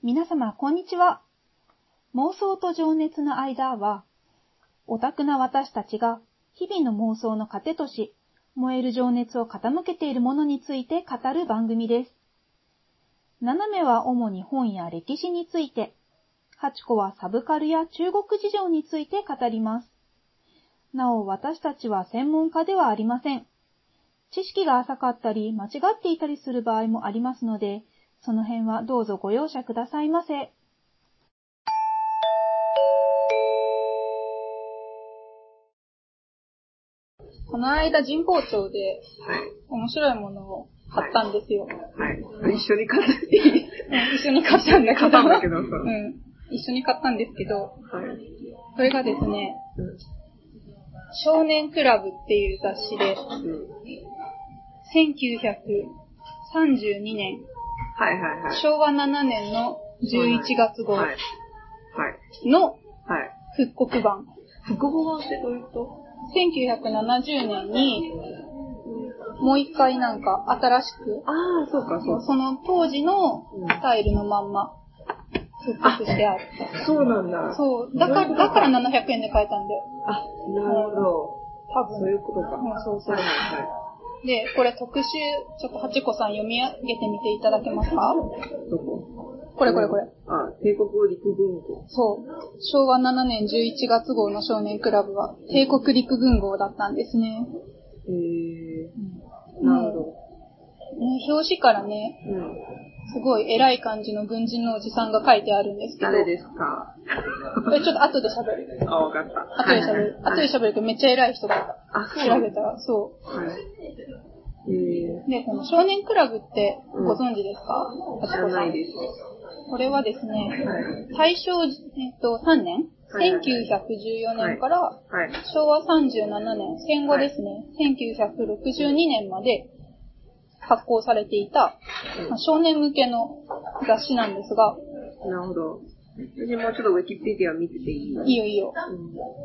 皆様、こんにちは。妄想と情熱の間は、オタクな私たちが日々の妄想の糧とし、燃える情熱を傾けているものについて語る番組です。斜めは主に本や歴史について、八子はサブカルや中国事情について語ります。なお、私たちは専門家ではありません。知識が浅かったり、間違っていたりする場合もありますので、その辺はどうぞご容赦くださいませ。この間神保町ではい。面白いものを買ったんですよ。はい。一緒に買っていいうん一緒に買ったんだけど。買ったんだけどさうん。一緒に買ったんですけど、はい。それがですね、うん少年クラブっていう雑誌で、1932年、はいはいはい。昭和7年の11月号はい。はい。のはい。復刻版。複合版ってどういうこ1970年に、もう一回なんか新しく、とああ、そうかそうか。その当時のスタイルのまんま、復刻してある。そうなんだ。そう。だから、だから700円で買えたんだよ。あ、なるほど。多分。そういうことか。うんそうそうはいはいはで、これ特集、ちょっとハチコさん読み上げてみていただけますか？い。どこ？これこれこれ。あ、帝国陸軍軍。そう。昭和7年11月号の少年クラブは、帝国陸軍号だったんですね。えー、なるほど。ね表紙からね、うん。すごい偉い感じの軍人のおじさんが書いてあるんですけど、誰ですか？これちょっと後で喋る。あ、わかった。後で喋る。後で喋るけどめっちゃ偉い人だった。あ、そう調べたら、そはい。えう。で、この少年クラブってご存知ですか、ー、知らないです。これはですね、はい。大正、えっと、3年？はいはい1914年からはい。昭和37年、戦後ですね、1962年まで発行されていた、まあ少年向けの雑誌なんですが、なるほど。私もちょっとウィキペディア見てていいいいよいいよ。うん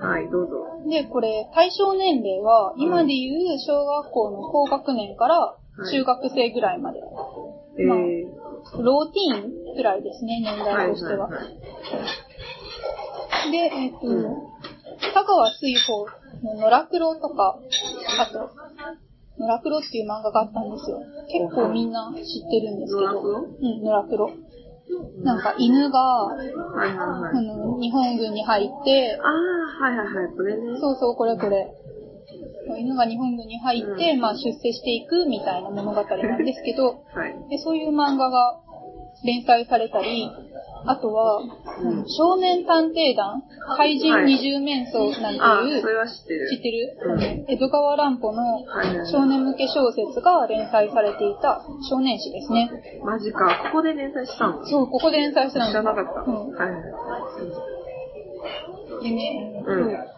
はい、どうぞ。で、これ、対象年齢は、今でいう小学校の高学年から中学生ぐらいまで。えまあー、ローティーンぐらいですね、年代としては。はいはいで、えっ、と、うん田川水穂の野良黒とか、あと、野良黒っていう漫画があったんですよ。結構みんな知ってるんですけど。うん、野良黒。なんか犬が、はいはいはい。あの、日本軍に入って、ああ、はいはいはい、これね。そうそう、これこれ。犬が日本軍に入って、うんまあ出世していくみたいな物語なんですけど、はい。で、そういう漫画が連載されたり、あとは、うん少年探偵団、怪人二十面相なんあていう、それは知ってる。知ってる、うん江戸川乱歩の少年向け小説が連載されていた少年誌ですね。マジか。ここで連載したんだ。そう、ここで連載してたんです知らなかった。うんはいうん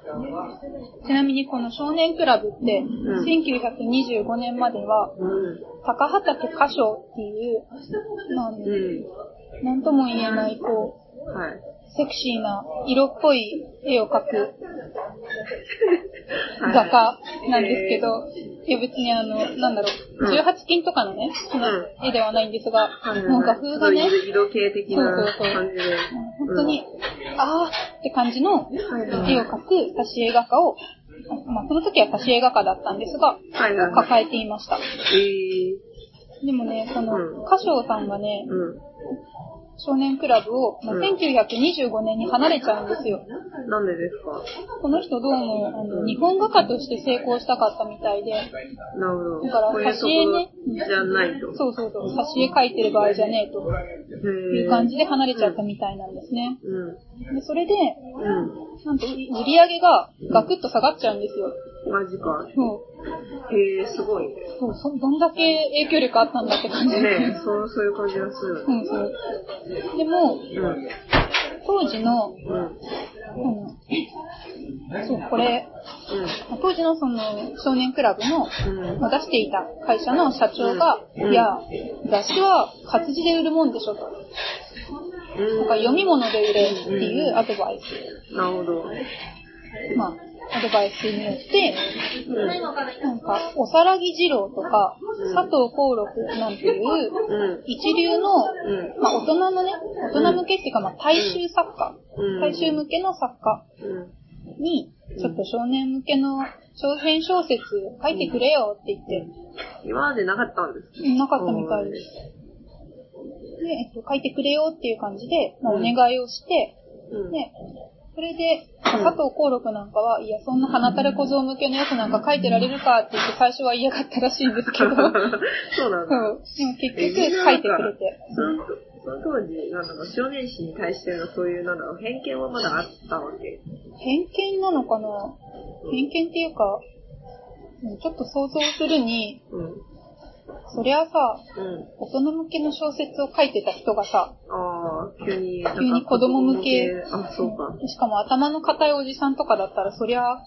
ちなみにこの少年クラブって、ん1925年までは、うん。高畑歌唱っていう、まあ、うん。なんとも言えない、こう、はい。セクシーな色っぽい絵を描くはい。画家なんですけど、いや別にあの、なんだろう、うん。18金とかのね、その絵ではないんですが、はいもう画風がね、色色系的なそうそうそう。感じで。本当に、あーって感じの絵を描く挿絵画家を、まあその時は挿絵画家だったんですが。抱えていました。えでもね、このうん。歌唱さんがね。少年クラブを、まあうん1925年に離れちゃうんですよ。なんでですか？この人どうも、あの、日本画家として成功したかったみたいで、なるほど。だから挿絵ねろじゃないと。そうそうそう、挿絵描いてる場合じゃねえとへいう感じで離れちゃったみたいなんですね。うん。で、それで、うなんと売り上げがガクッと下がっちゃうんですよ。ん。マジか。そう。へえ、すごい。ねそうそ、どんだけ影響力あったんだって感じで。え、そう、そういう感じがする。うん、そう。でも、うん。当時の、うん。そう、これ、当時のその少年クラブの、うん。まあ出していた会社の社長が、うんいや、雑誌は活字で売るもんでしょと。うん。とか読み物で売れっていうアドバイス。なるほど。まあ、アドバイスによって、うん。なんか、おさらぎ二郎とか、佐藤幸六なんていう、うん。一流の、うん。まあ大人のね、大人向けっていうか、まあ大衆作家、うん。大衆向けの作家うん。に、ちょっと少年向けの長編小説書いてくれよって言って、今までなかったんですうんなかったみたいです。で、えっと、書いてくれよっていう感じで、まあ、おうん願いをして、うん。で、それで、まあ佐藤幸六なんかは、いや、そんな花たれ小僧向けのやつなんか書いてられるかって言って最初は嫌がったらしいんですけど、そう。なんだ。でも結局書いてくれて。その当時、なんだろう、少年誌に対してのそういう、なんだろう、偏見はまだあったわけ。偏見なのかな？偏見っていうか、うんちょっと想像するに、うん。そりゃさ、うん。大人向けの小説を書いてた人がさ、急に、急に子供向けあ、そうか。しかも頭の固いおじさんとかだったら、そりゃ、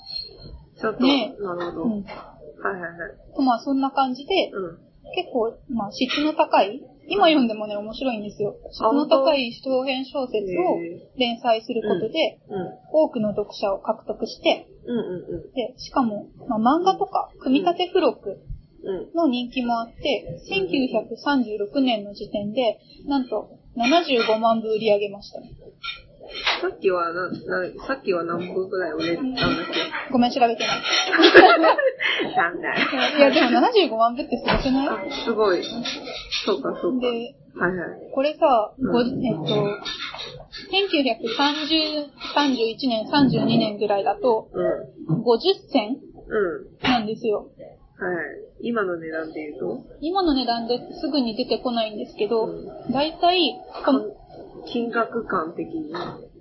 ちょっと、ねなるほど。うん。はいはいはい。まあそんな感じで、うん。結構、まあ質の高い、今読んでもね、面白いんですよ。質の高い長編小説を連載することで、うん。多くの読者を獲得して、うんうんで、しかも、まあ、漫画とか、組み立て付録うん。うん。の人気もあって、1936年の時点で、なんと75万部売り上げました。さっきはな、な、さっきは何部ぐらい売れたんだっけ？ごめん、調べてない。なん。いや、でも75万部ってすごくない？あ、すごい。そうか、そうか。で、はいはい。これさ、うんごえっと、1930、31年、32年ぐらいだと、うん。50銭うん。なんですよ。はい。今の値段で言うと？今の値段ですぐに出てこないんですけどう、だいたいこの金額感的に。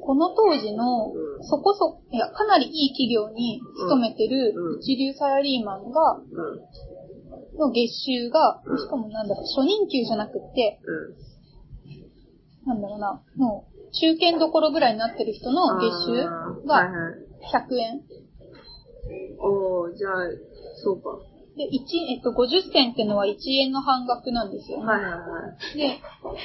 この当時のうんそこそ、いや、かなりいい企業に勤めてるうん一流サラリーマンが、うん。の月収がうん、しかもなんだろう、初任給じゃなくって、うん。なんだろうな、もう、中堅どころぐらいになってる人の月収がはい。100円。おー、じゃあ、そうか。で、一えっと、50銭ってのは1円の半額なんですよね。はいはいはい。で、結構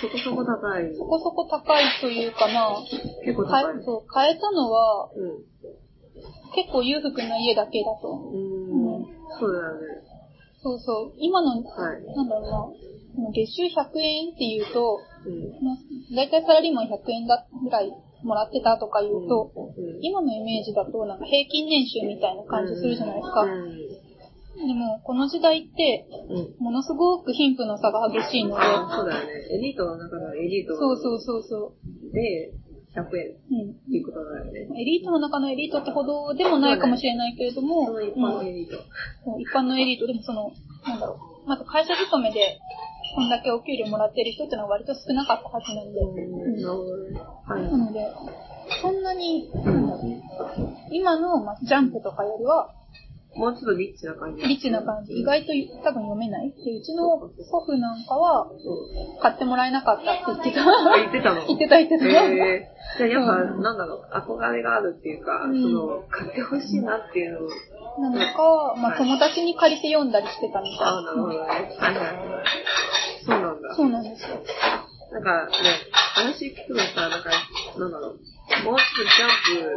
そこそこ高い。そこそこ高いというかな、結構か高い。そう変えたのは、うん。結構裕福な家だけだと。うーん。そうだよね。そうそう。今の、はい。なんだろうな、月収100円っていうと、うん。まあだいたいサラリーマン100円だぐらいもらってたとか言うと、うん。今のイメージだとなんか平均年収みたいな感じするじゃないですか。うん。でも、この時代って、うん。ものすごく貧富の差が激しいので、あそうだよね。エリートの中のエリートそうそうそうそで、100円っう。うん。ていうことだよね。エリートの中のエリートってほどでもないかもしれないけれども、その一般のエリート。そう一般のエリートでもその、なんだろう、まず会社勤めで、こんだけお給料もらってる人ってのは割と少なかったはずなんで、うん。はい。なので、そんなに、なんだろう、今の、まあ、ジャンプとかよりは、もうちょっとリッチな感じ。リッチな感じ。意外と多分読めない。で、うちの祖父なんかは、うん。買ってもらえなかったって言ってた。あ言ってたの言ってた言ってた。えー、じゃあやっぱ、うなんだろう、憧れがあるっていうか、うんその、買ってほしいなっていうのを、なのか、まあ、友達に借りて読んだりしてたみたいああ、なるほどね。はいはいはい。そうなんだ。そうなんですよ。なんかね、話聞くのさ、なんか、なんだろう、もうちょっとジャンプ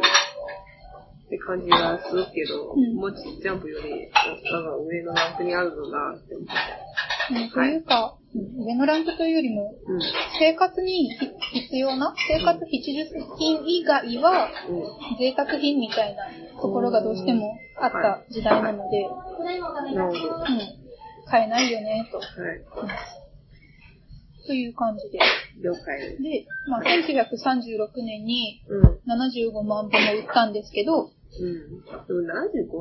って感じがするけど、うんもうジャンプより、なんか上のランクにあるのなって思って。うんというか、上のランクというよりも、うん。生活に必要な生活必需品以外は、うん。贅沢品みたいなところがどうしてもあった時代なので、うん、買えないよね、と。い。という感じで。了解でまあ、1936年にうん。75万部も売ったんですけど、うん。でも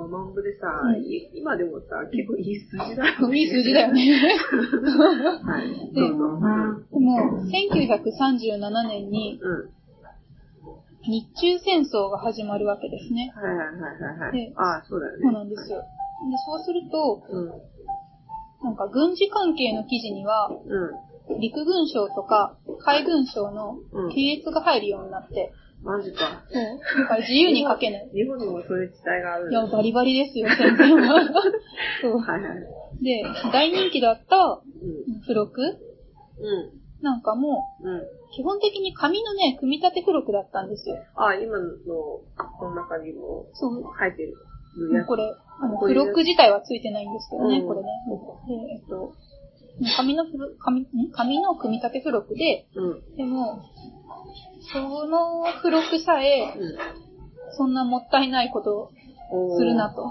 75万部でさ、うんい今でもさ、結構いい数字だよね。いい数字だよ。ね。はい。でも、1937年にうん。日中戦争が始まるわけですね。はいはいはいはい。ああ、そうだよね。そうなんですよ。で、そうすると、うん。なんか軍事関係の記事には、うん。陸軍省とか海軍省のうん検閲が入るようになって、マジか。そう。だから自由に書けない。日本にもそういう時代があるんいや、だバリバリですよ、戦前は。そう。はいはい。で、大人気だったうん。付録？うん。なんかも、うん。基本的に紙のね、組み立て付録だったんですよ。あ、今の、この中にもそう。書いてる。これ、あの、付録自体はついてないんですけどね、うんこれね。で、えっと、紙の紙、ん？紙の組み立て付録で、うん。でも、その付録さえ、うん。そんなもったいないことをするなと。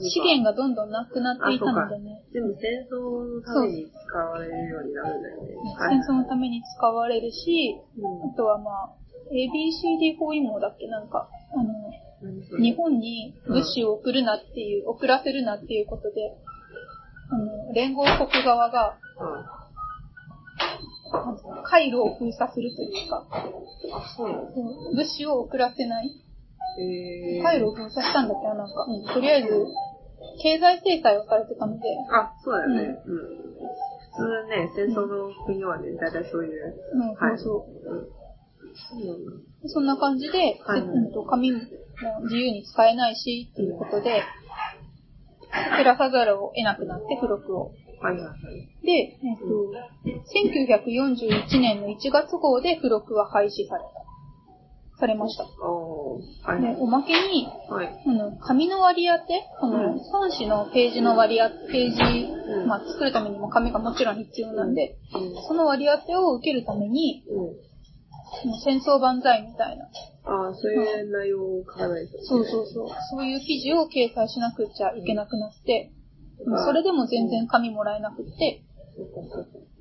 資源がどんどんなくなっていたのでね、全部戦争のために使われるようになるんだよね。戦争のために使われるし、うんあとはまあ、ABCD 包囲網だっけなんか、あの、日本に物資を送るなっていう、送らせるなっていうことで、あの、連合国側が、なんていうの回路を封鎖するというか、うん。あ、そうなのそう物資を送らせないえー。回路を封鎖したんだっけななんか、とりあえず、経済制裁をされてたので、あ、そうだよね。うん。普通ね、戦争の国はね、だいたいそういう。うん、はいそうそう。うん。そうなんだ。そんな感じで、はいうんと紙も自由に使えないし、っていうことで、減らさざるを得なくなって、付録を。はいはいはい。で、えっと、1941年の1月号で付録は廃止された。されました。おー。はいで、おまけに、はい。あの、紙の割り当て、このうん3紙のページの割り当て、ページ、うんまあ作るためにも紙がもちろん必要なんで、うん。その割り当てを受けるために、戦争万歳みたいな、ああ、そういう内容を書かないと。そうそうそう。そういう記事を掲載しなくちゃいけなくなって、うんそれでも全然紙もらえなくって。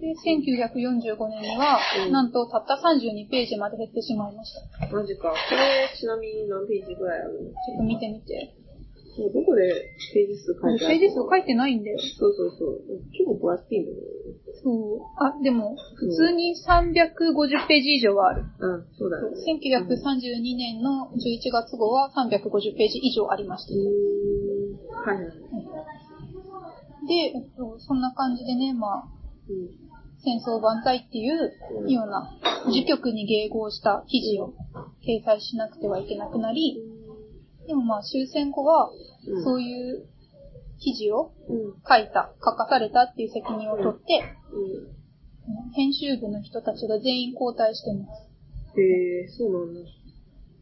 で、1945年には、うんなんとたった32ページまで減ってしまいました。ちマジか。これ、ちなみに何ページぐらいあるの？ょっと見てみて。もうどこでページ数書いてあるページ数書いてないんだよ。そうそうそう。結構分厚いんだよね。そう。あ、でも、普通に350ページ以上はある。うん、そうだよね。1932年の11月号は350ページ以上ありましたう。ーん。はいはい。で、えっと、そんな感じでね、まあ、うん。戦争万歳っていううんような、時局に迎合した記事を掲載しなくてはいけなくなり、でもまあ終戦後は、うんそういう記事をうん。書いた、書かされたっていう責任を取って、うん。編集部の人たちが全員交代してます。へえ、そうなんだ。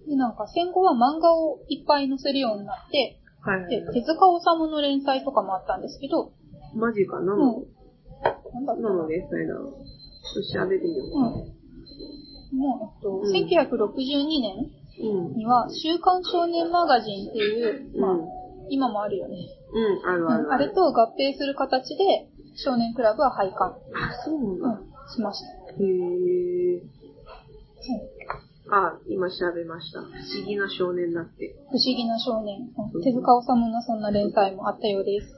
で、なんか戦後は漫画をいっぱい載せるようになって、はいはいで、はい。手塚治虫の連載とかもあったんですけど、マジか、なう、なんだので、そういうの。ちょっと調べてみようかな。うん。もう、えっと、うん1962年うん。には、週刊少年マガジンっていう、まあ、うん。今もあるよね。うん、あるあるあれと合併する形で、少年クラブは廃刊、あ、そうなんうだ。ん、しました。へえ。あ、今調べました。不思議な少年だって。不思議な少年。手塚治虫のそんな連載もあったようです。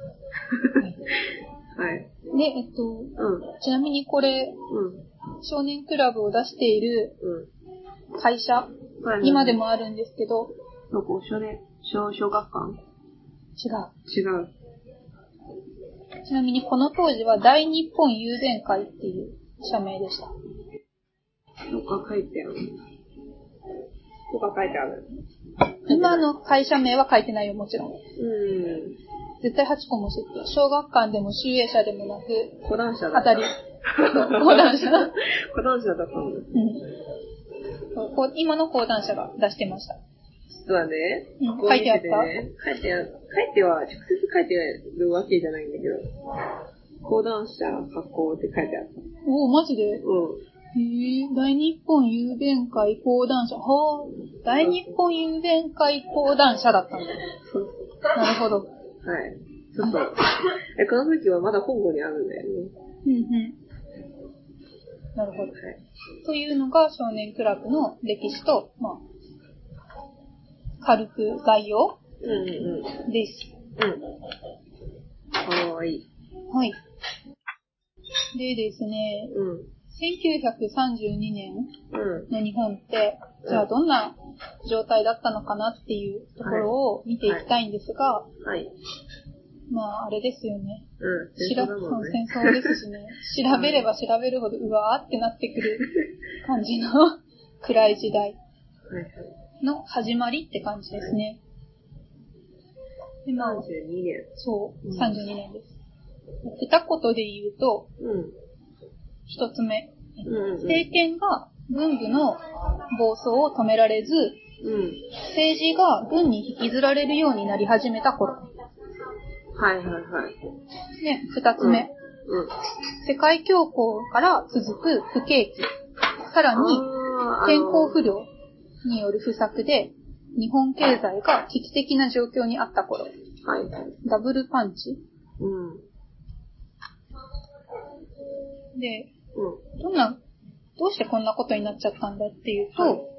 はい。で、えっと、うん。ちなみにこれ、うん。少年クラブを出しているうん。会社、はいはい今で。もあるんですけど、どこ？少年、小、小学館？違う。違う。ちなみにこの当時は大日本郵電会っていう社名でした。どっか書いてある。どっか書いてある。今の会社名は書いてないよ、もちろん。うん。絶対8個も知ってる。小学館でも集英社でもなく、講談社だ当たり。講談社。講談社だったんだ。うん今の講談社が出してました。実はね、うん書いてあね、書いてあ書いては、直接書いてるわけじゃないんだけど、講談社発行って書いてあった。おお、マジで？うん。へえ、大日本郵便会講談社。はあ、大日本郵便会講談社だったんだ。そうなるほど。はい。ちょっと、え、この時はまだ本郷にあるんだよね。うんうん。なるほど。はい。というのが少年クラブの歴史と、まあ、軽く概要うんうんです。うん。うん。かわいい。はい。でですね、うん。1932年うん。の日本って、じゃあどんな状態だったのかなっていうところを見ていきたいんですが、はい。まあ、あれですよね。うん。しら戦争ですしね。調べれば調べるほど、うわーってなってくる感じの 暗い時代はいはい。の始まりって感じですね。で、まあ、32年。そう、うん32年です。二言で言うと、うん。一つ目。うんうんうん。政権が、軍部の暴走を止められず、うん。政治が軍に引きずられるようになり始めた頃。はいはいはい。で、二つ目、うん。世界恐慌から続く不景気。さらに、天候不良による不作で、日本経済が危機的な状況にあった頃。はいはい。ダブルパンチうん。で、うん。どんな、どうしてこんなことになっちゃったんだっていうと、はい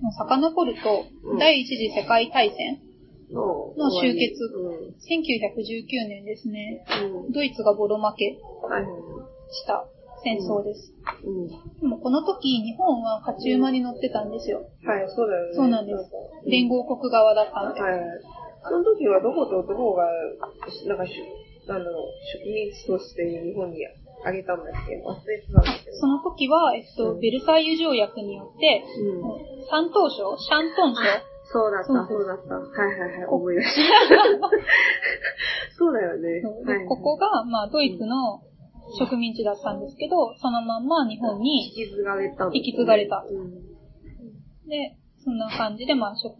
遡ると、うん第一次世界大戦、のの終結うん。1919年ですね、うん。ドイツがボロ負けした戦争です。でもこの時、日本は勝ち馬に乗ってたんですよ。はい、そうだよね。そうなんですか連合国側だったので。はい。その時はどことどこが、なんかしゅ、なんだろう、植民地として日本にあげたんだっけ忘れてたんだけど。その時は、えっと、うんベルサイユ条約によって、うん。山東省、シャントン省、そうだった、そうだった。はいはいはい、こ思い出した。そうだよね。はいでここが、まあ、ドイツの植民地だったんですけど、そのまんま日本引に、き継がれた引き継がれたうん。で、そんな感じで、まあ、中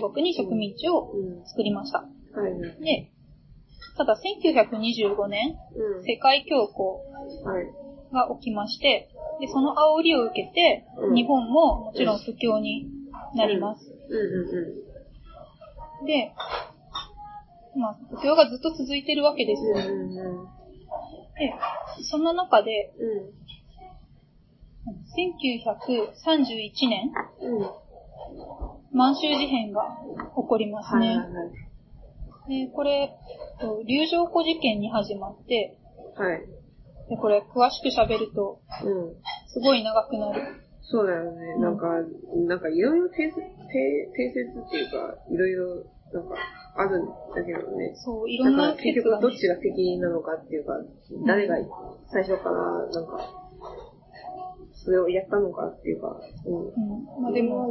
国に植民地をうん。作りました。はいはい。で、ただ1925年、うん。世界恐慌はい。が起きまして、で、その煽りを受けて、うん日本ももちろん不況になります。で、まあ、不況がずっと続いてるわけですうん。よ。うんうんうん。で、そんな中で、うん。1931年、うん。満州事変が起こりますはいはいね。で、これ、と龍城湖事件に始まって、はい。はい。で、これ詳しく喋ると、うん。すごい長くなる。そうだよね。なんか、なんかいろいろ定説、っていうか、いろいろ、なんか、あるんだけどね。そう、いろんな結局どっちが責任なのかっていうか、誰が最初からなんか、それをやったのかっていうか、うん。うん。まあでも、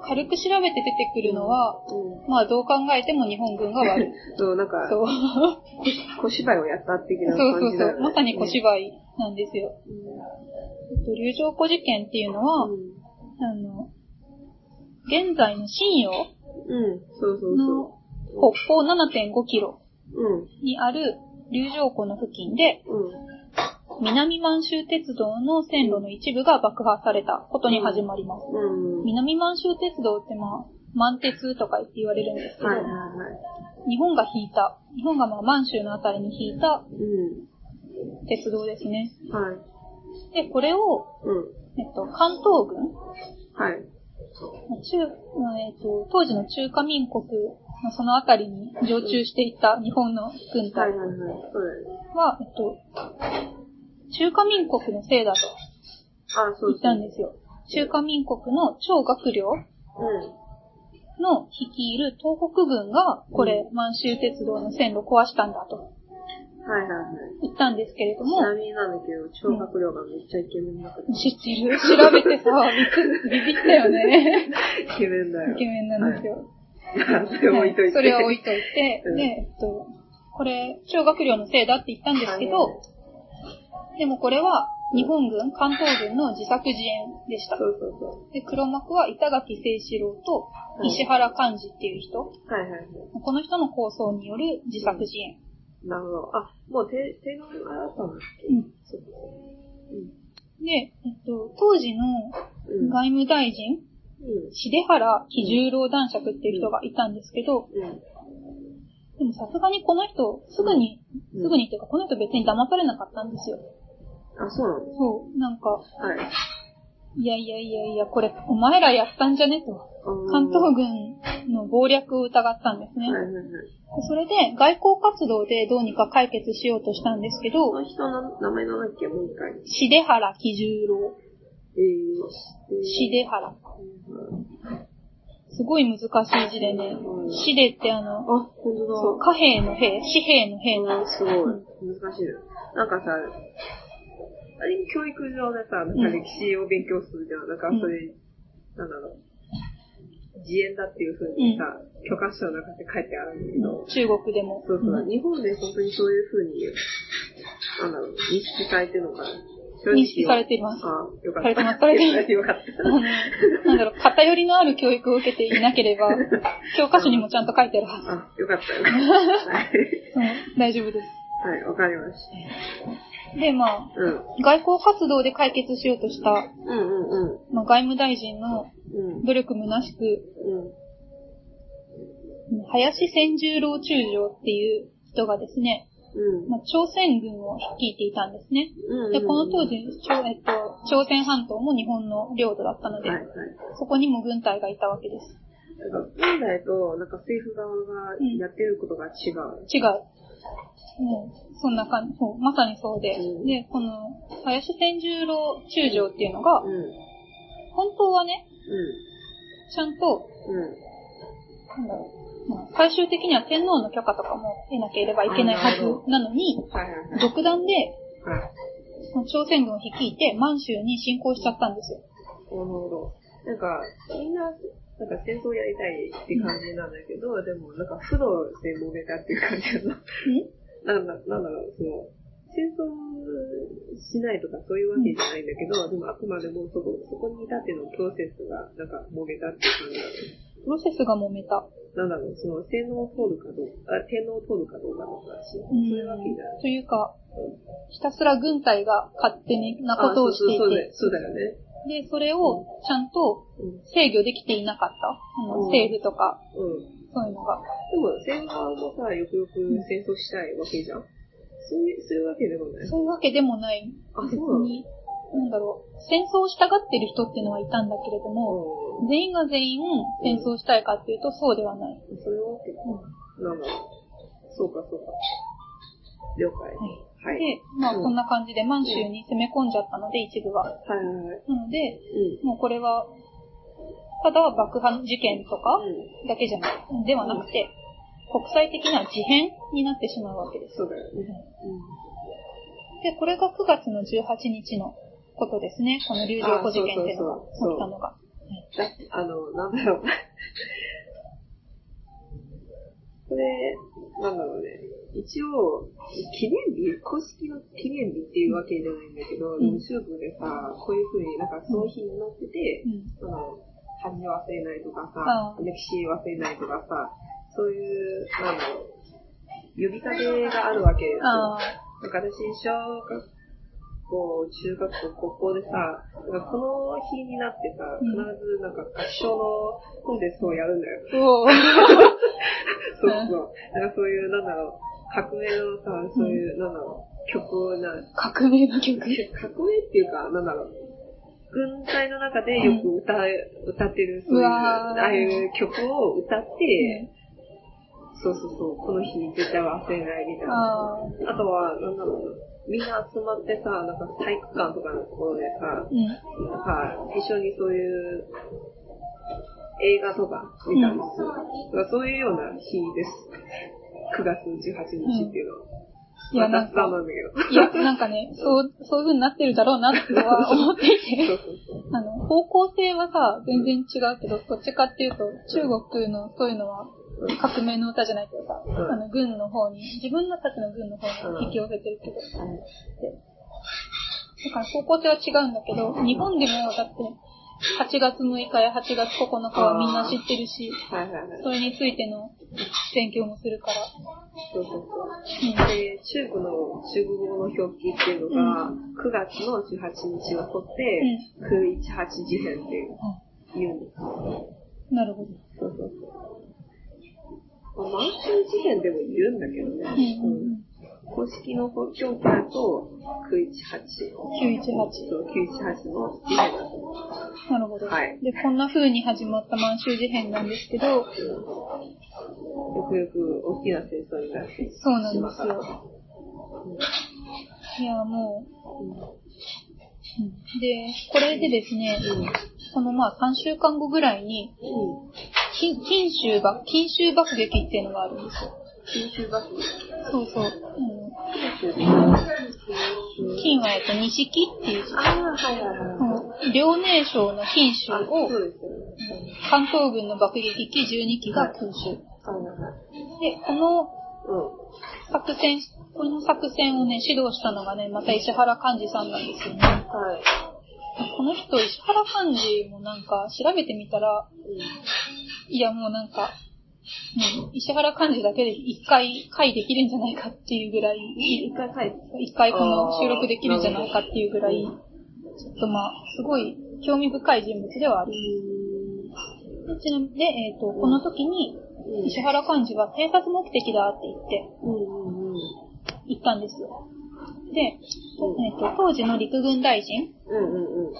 軽く調べて出てくるのは、うん。まあどう考えても日本軍が悪い。そう、なんか、そう。小芝居をやった的なそうそうそう。感じだよね。まさに小芝居なんですよ。えっと龍城湖事件っていうのは、うん。あの、現在の新陽うん。そうそうのそ北方7.5キロう。うん。にある龍城湖の付近で、うん。南満州鉄道の線路の一部が爆破されたことに始まります。うん。南満州鉄道ってまあ、満鉄とか言って言われるんですけど、はいはいはい。日本が引いた、日本がまあ満州のあたりに引いたうん。鉄道ですね。はい。で、これを、うん。えっと、関東軍、はい。まあ中、まあえっと、当時の中華民国のそのあたりに常駐していた日本の軍はい隊はいはい。そうだよね。は、えっと、中華民国のせいだと。言ったんですよ。中華民国の超学領うん。の率いる東北軍が、これ、満州鉄道の線路壊したんだとはいはいはい。言ったんですけれどちも、なみになんだけど、聴覚量がめっちゃイケメンだから。知ってる？調べてさ、ビビったよね。イケメンだよ。イケメンなんですよ。それ置いといて。それは置いといて、うんで、えっと、これ、超学寮のせいだって言ったんですけど、でもこれは日本軍、関東軍の自作自演でしたそ。うそうそで、黒幕は板垣清志郎と石原寛治っていう人。う。はいはいはい。この人の構想による自作自演。なるほど。あ、もう手、手のあだったんだっけ？うんそう。で、えっと、当時の。外務大臣、うん。重原喜十郎男爵っていう人がいたんですけど、うん。でもさすがにこの人、すぐに、うんすぐにっていうか、この人別に騙されなかったんですよ。あ、そうなの？そう、なんか、はい。いやいやいやいや、これ、お前らやったんじゃね？と。関東軍の謀略を疑ったんですね。はいはいはい。でそれで、外交活動でどうにか解決しようとしたんですけどこ、の人の名前なんだっけ？もう一回。重原喜十郎。えー、重原。うんすごい難しい字でねうん、しでってあの、あ、本当だ。そう、貨幣の兵、紙幣の兵なんあですすごい。難しいね。なんかさ、あれ教育上でさ、なんか歴史を勉強するじゃん。なんかそれ、なんだろう。自演だっていう風にさ、教科書の中で書いてあるんだけど、中国でも。そうそう、うん日本で本当にそういう風に、なんだろう、認識されてるのかな認識されています。あよかった。されてますされてまなんだろう、偏りのある教育を受けていなければ、教科書にもちゃんと書いてあるはず。た。あ、よかったよ。大丈夫です。はい、わかりましで、まあ、た。うん。外交活動で解決しようとした、うんうんうん。まあ、外務大臣のうん。努力虚しく、うん。林千十郎中将っていう人がですね、うん。まあ、朝鮮軍を率いていたんですね。うん。で、この当時、朝えっと、朝鮮半島も日本の領土だったので、はいはい。そこにも軍隊がいたわけです。なんか、現代と、なんか政府側がやってることが違う。違う。もう、そんな感じ、そう、まさにそうで。うんで、この、林千十郎中将っていうのがう、ん。本当はね、うちゃんと、ん。うん。なんだろう、まあ、最終的には天皇の許可とかも得なければいけないはずなのに。独断で、はい。その朝鮮軍を率いて満州に侵攻しちゃったんですよ。なるほど。なんか、みんな、なんか戦争やりたいって感じなんだけど、でもなんか不動で揉めたっていう感じだな。なんだ、なんだろう、その、戦争しないとかそういうわけじゃないんだけど、でもあくまでもそこ、そこに至ってのプロセスが、なんか揉めたっていう感じだね。プロセスが揉めた。なんだろう、その、洗脳を通るかどうか、あ天皇を通るかどうかとかだし、そううんいうわけじゃない。というか、ひたすら軍隊が勝手になことをしていて、そうだよね。で、それをちゃんとうん。制御できていなかった。あのうん政府とか、うん。そういうのが。でも、戦側もさ、よくよく戦争したいわけじゃん。そういう、そういうわけでもない。そういうわけでもない。あ、別そうなの？に、なんだろう、戦争をしたがってる人っていうのはいたんだけれども、う全員が全員戦争したいかっていうとそうではない。ん。そういうわけか。なんだろう。そうか、そうか。了解。はい。で、まあうんこんな感じで満州に攻め込んじゃったので、一部は。はいはいはい。なので、うん。もうこれは、ただ爆破事件とかうん。だけじゃなく、ではなくて、国際的な事変になってしまうわけです。そうだよね。で、これが9月の18日のことですね。この流浄湖事件っていうのが起きたのが。だあの、なんだろう。これ、なんだろうね。一応、記念日公式の記念日っていうわけじゃないんだけど、んでも中国でさ、こういう風になんかその日に載ってて、うん。その、恥忘れないとかあさ、歴史忘れないとかさ、そういう、なんだろう、呼びかけがあるわけですよ。なんか私、小学校、中学校、高校でさ、なんかこの日になってさ、うん必ずなんか合唱のコンテストをやるんだよ。そうそう。なんかそういう、なんだろう、革命のさ、そういう、なんだろう、曲をな、革命の曲。革命っていうか、なんだろう、軍隊の中でよく歌う、歌ってる、そういう、うああいう曲を歌って、そうそうそう、この日に絶対忘れないみたいな。あとは、なんだろう、みんな集まってさ、なんか体育館とかのところでさ、うん。なんか一緒にそういう映画とか見たんですよ。だからそういうような日です。9月18日っていうのは。いや、まあなんか。いや、なんかね、そう、そういう風になってるだろうなとは思っていて。あの、方向性はさ、全然違うけど、どっちかっていうと、中国のそういうのは、革命の歌じゃないけどさ、んあの、軍の方に、自分たちの軍の方に引き寄せてるけど、だから方向性は違うんだけど、日本でもだって、8月6日や8月9日はみんな知ってるし、はいはいはい。それについての勉強もするから、そうそうそう。うん。で、中国の、中国語の表記っていうのが、9月の18日を取って、918事変っていう、言うんですよ。なるほど。そうそうそう。まあ、満州事変でも言うんだけどね。うんうんうん。公式の表記だと、918。918。そう、918の事変だと思う。なるほど。はいで、こんな風に始まった満州事変なんですけど、よくよく大きな戦争になってそうなんですしまったよ。いや、もう、うんで、これでですね、うん。このまあ3週間後ぐらいに、うん。州爆、金州爆撃っていうのがあるんですよ。九州バス。そうそう。金はえっと、錦っていう遼寧省の金州あ、を。関東軍の爆撃機12機が空襲。で、このうん。作戦この作戦をね、指導したのがね、また石原幹二さんなんですよね。はい。この人、石原幹二もなんか調べてみたら、いやもうなんか、うん、石原幹二だけで一回回できるんじゃないかっていうぐらい、一回帰って。一回この収録できるんじゃないかっていうぐらい、ちょっとまあ、すごい興味深い人物ではあります。でちなみに、で、えっ、と、この時に、石原幹二は偵察目的だって言って。行ったんですよ。で、えっ、と、当時の陸軍大臣、うんうんうん。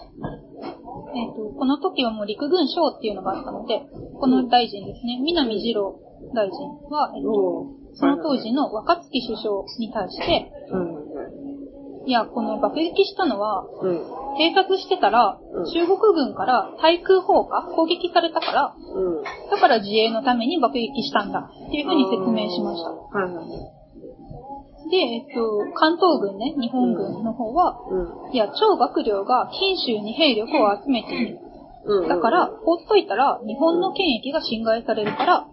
えっ、と、この時はもう陸軍省っていうのがあったので、この大臣ですね、南次郎大臣は、えっ、と、おその当時の若槻首相に対して、うんいや、この爆撃したのは、うん。偵察してたらうん、中国軍から対空砲火、攻撃されたから、うん。だから自衛のために爆撃したんだっていうふうに説明しました。で、えっと、関東軍ね、日本軍の方は、うん。いや、超学領が近州に兵力を集めている。うん。だから、放っといたら、日本の権益が侵害されるから、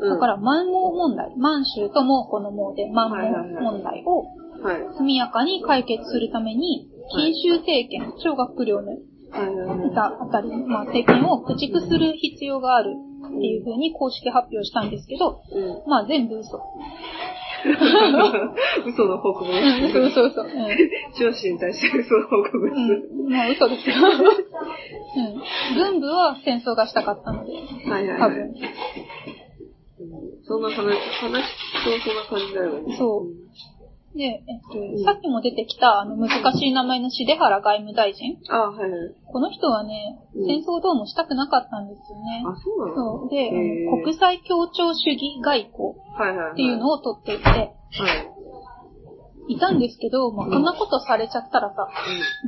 うん、だから、満蒙問題、満州と蒙古の蒙で満蒙問題をはい。速やかに解決するために、近州政権、超学領のはいたあたり、まあ、政権を駆逐する必要があるっていうふうに公式発表したんですけど、うん。まあ全部嘘。嘘の報告です。嘘嘘。うん。上司に対して嘘の報告です。うん、まあ嘘ですよ。うん。軍部は戦争がしたかったので、はいはいはい。多分。うんそんな話、話とそんな感じだよね。そうで、えっと、さっきも出てきた、あの、難しい名前の重原外務大臣。あはいはい。この人はね、うん戦争どうもしたくなかったんですよね。あ、そうなの？そう。で、国際協調主義外交。っていうのを。を取っていて、はい。いたんですけど、まあ、こんなことされちゃったらさ、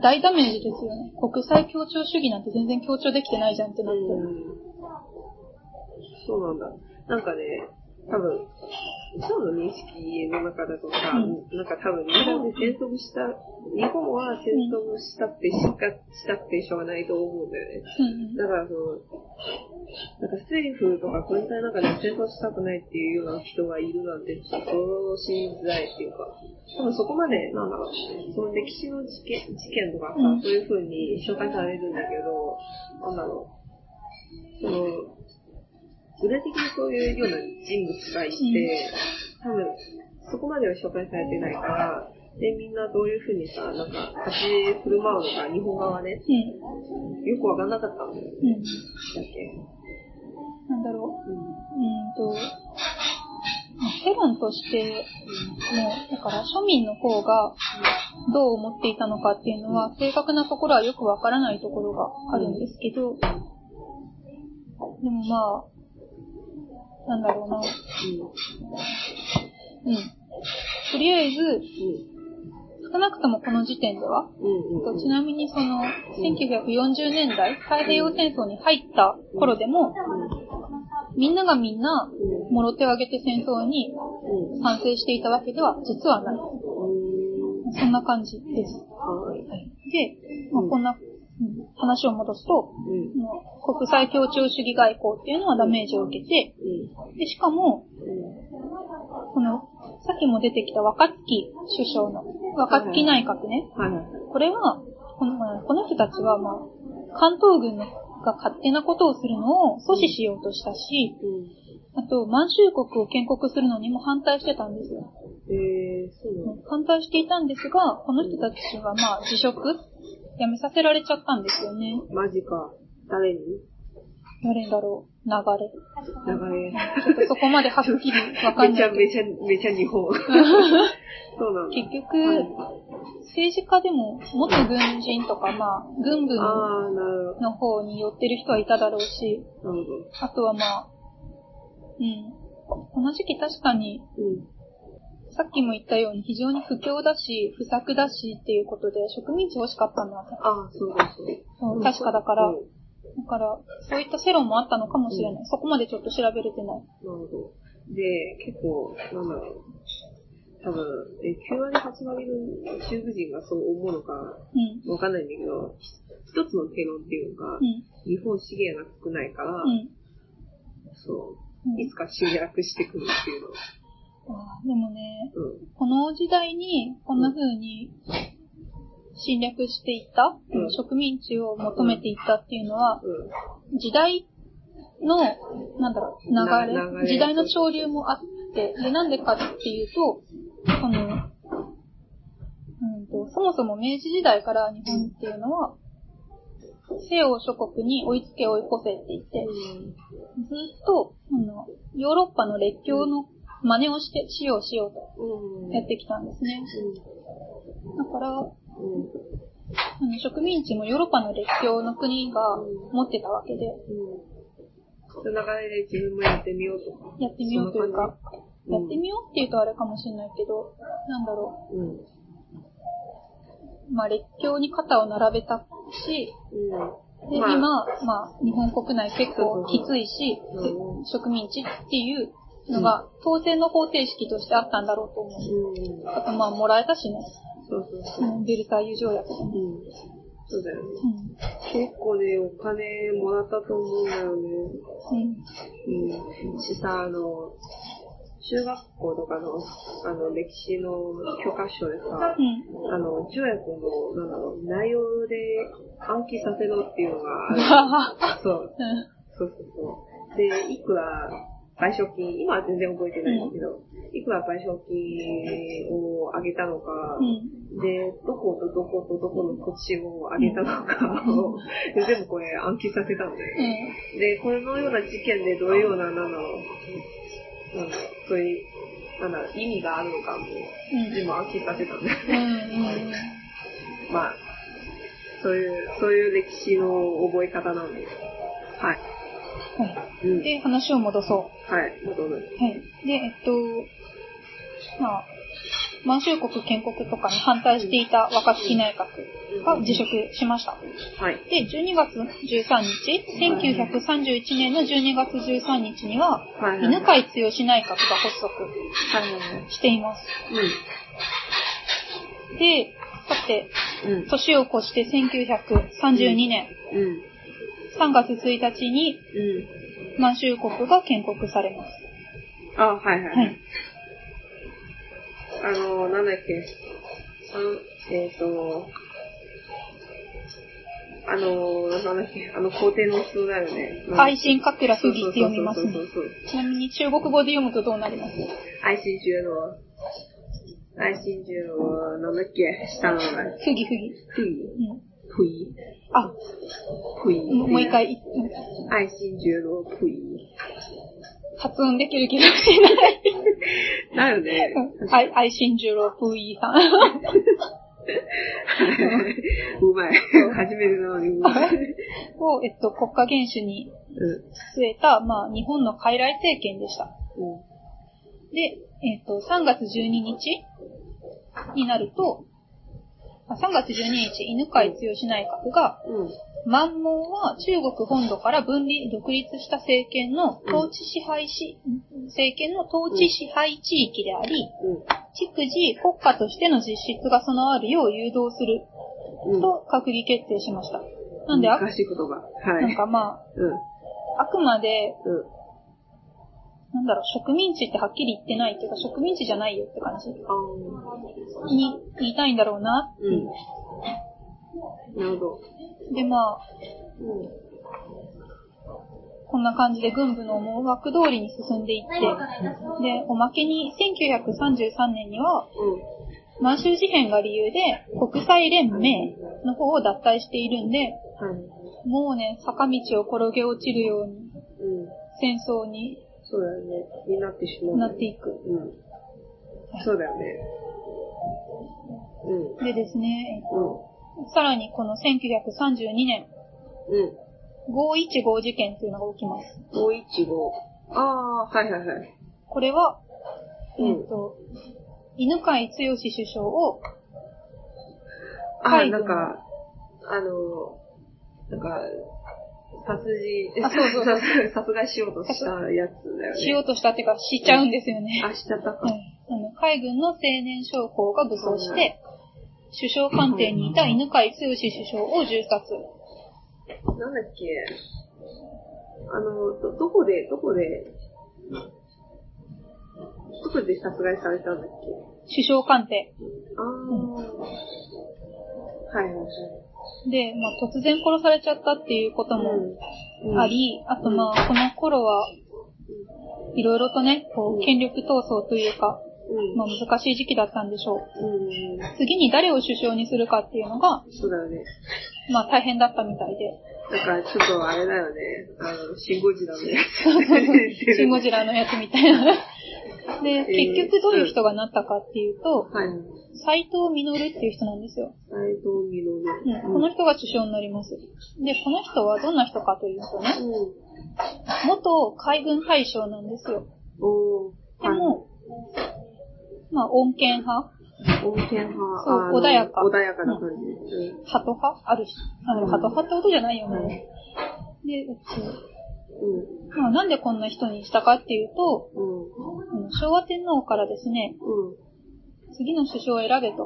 大ダメージですよね。国際協調主義なんて全然協調できてないじゃんってなって。うん。そうなんだ。なんかね、多分、今日の認識の中だとさ、うなんか多分日本で戦争した、日本は戦争したってしか、したくてしょうがないと思うんだよね。うん。だからその、なんか政府とか軍隊の中で戦争したくないっていうような人がいるなんて、ちょっと想像しづらいっていうか、多分そこまで、なんだろう、その歴史の事件事件とかさ、うん。そういう風に紹介されるんだけど、なんだろう、その、裏的にそういうような人物がいて、多分、そこまでは紹介されてないから、で、みんなどういう風にさ、なんか、立ち振る舞うのか、日本側ね、うん。よくわかんなかったんだよね。うん。だっけ？なんだろう？うん。うーんと、まあ世論として、もう、だから庶民の方がどう思っていたのかっていうのは、正確なところはよくわからないところがあるんですけど、でもまあ、なんだろうな。うん。とりあえず、少なくともこの時点では。ちなみにその、1940年代、太平洋戦争に入った頃でも、みんながみんな、もろ手を挙げて戦争にうん。賛成していたわけでは実はない。うん。そんな感じです。はい。はい、で、まあ、こんな、うん話を戻すと、うん。国際協調主義外交っていうのはダメージを受けて、うん。で、しかも、この、さっきも出てきた若槻首相の、若槻内閣ね、はいはい。これは、このまあこの人たちは、まあ、関東軍のが勝手なことをするのを阻止しようとしたし、うん。あと、満州国を建国するのにも反対してたんですよ。えー、そう。反対していたんですが、この人たちはまあ辞職辞めさせられちゃったんですよね。マジか。誰に？誰だろう？流れ。流れ。ちょっとそこまではっきりわかんめちゃめちゃ、めちゃ日本。そうな。結局、政治家でも元軍人とかまあ、軍部の方に寄ってる人はいただろうし、あとはまあ、うん。この時期確かに。うん。さっきも言ったように非常に不況だし、不作だしっていうことで植民地欲しかったのはあー、そうだそう。そう確かだから、うんだから、そういった世論もあったのかもしれない。そこまでちょっと調べれてない。なるほど。で、結構、なんだろう。多分、え、9割、8割の中国人がそう思うのかうん。わかんないんだけど、一つの定論っていうのが、うん。日本資源が少ないから、うん。そうう、んいつか侵略してくるっていうの。でもね、うん。この時代にこんな風に侵略していった、うん植民地を求めていったっていうのは、うん。時代の、なんだろう、な流れ流れ時代の潮流もあって、で、なんでかっていうと、その、うんと、そもそも明治時代から日本っていうのは、西欧諸国に追いつけ追い越せって言って、ずっと、あの、ヨーロッパの列強の真似をして、しようしよううん。とやってきたんですね。だから、うん。あの植民地もヨーロッパの列強の国が持ってたわけで、うん。その流れで自分もやってみようとか。やってみようというか、やってみようっていうとあれかもしれないけど、なんだろうまあ列強に肩を並べたし、うん。で、まあ今、まあ日本国内結構きついし、うん植民地っていうのが当然の方程式としてあったんだろうと思う。うん。あとまあもらえたしね、そうそうそう。うんベルサイユ条約。うん。そうだよね。うん結構ね、お金もらったと思うんだよね。うんうん。しさ、あの、中学校とかの、あの、歴史の教科書でさ、うん。あの、条約の、なんだろう、内容で暗記させろっていうのがある。そう。そうそうそう。で、いくら賠償金、今は全然覚えてないんだけど、いくら賠償金をあげたのか、うん。で、どことどことどこの土地をあげたのかを、で全部これ暗記させたのね。うん。で、このような事件でどういうような、なんだろう、なんだろうそういう、なんだろう、意味があるのかも、うん全部暗記させたんだようん。ね。うん。まあ、そういう、そういう歴史の覚え方なんで。はい。はい。うん。で、話を戻そう。はい、戻る。はい。で、えっと、まあ、満州国建国とかに反対していた若槻内閣が辞職しました。はい。で、12月13日、1931年の12月13日には、はいはい。犬飼剛内閣が発足。しています。で、さて、うん。うん。年を越して1932年うん。3月1日にうん。満州国が建国されます。あ、はいはい。はい。あの、なんだっけ。えっ、と、あの、なんだっけ。あの、皇帝の巣だよね。愛心かくら不義って読みますね。ちなみに中国語で読むとどうなります？愛心觉罗。愛心觉罗、なんだっけ。下の名前。不義不義。ふい。うん。ふい。あ、ふい。もう一。回、愛心觉罗、ふい。発音できる気がしない。だよね。愛、愛心十郎不義さん。うまい。初めてなのにうまい。を、えっと、国家元首にうん。据えた、まあ、日本の傀儡政権でした。うん。で、えっと、3月12日になると、あ3月12日、犬飼剛内閣が、うん。満蒙は中国本土から分離、独立した政権の統治支配し、政権の統治支配地域であり、うん。逐次国家としての実質が備わるよう誘導するうん。と閣議決定しました。なんで、あ難しい言葉。はい。なんかまうん。あ、あくまで、うん。なんだろう、植民地ってはっきり言ってないっていうか、植民地じゃないよって感じあに言いたいんだろうなううん。なるほど。で、まあ、うん。こんな感じで軍部の思惑通りに進んでいって、で、おまけに1933年には、うん。満州事変が理由で国際連盟の方を脱退しているんで、はい。もうね、坂道を転げ落ちるようにうん。戦争にそうだよね。になってしまう。なっていく。うん。そうだよね。うん。でですね、うん。さらにこの1932年、うん。515事件というのが起きます。515。ああー、はいはいはい。これは、うんえっ、と、犬飼剛首相を、あー、海軍なんか、あの、なんか、殺人、あそうそうそう 殺害しようとしたやつだよね。しようとしたっていうか、しちゃうんですよね。あ、しちゃったか。はいあの海軍の青年将校が武装して、首相官邸にいた犬飼剛首相を銃殺。なんだっけあの、ど、どこで、どこで、どこで殺害されたんだっけ首相官邸。ああ、はいはいはい。で、まあ突然殺されちゃったっていうこともうんあ、り、あとまあこの頃は、いろいろとね、こう、権力闘争というか、うん。まあ難しい時期だったんでしょう。うん。次に誰を首相にするかっていうのが、そうだよね。まあ大変だったみたいで。だからちょっとあれだよね。あの、シンゴジラのやつ。シンゴジラのやつみたいな。で、えー結局どういう人がなったかっていうと、はい。斎藤実っていう人なんですよ。斎藤みのる。うん、この人が首相になります。で、この人はどんな人かというとね、うん。元海軍大将なんですよ。でも、まあ、穏健派はい、温泉派。そう穏やか穏やかな感じ。うん。ハト派？あるし。あの、ハト派ってことじゃないよはいね。で、えっと、うん。まあ、なんでこんな人にしたかっていうと、うん。うん昭和天皇からですね、うん。次の首相を選べと、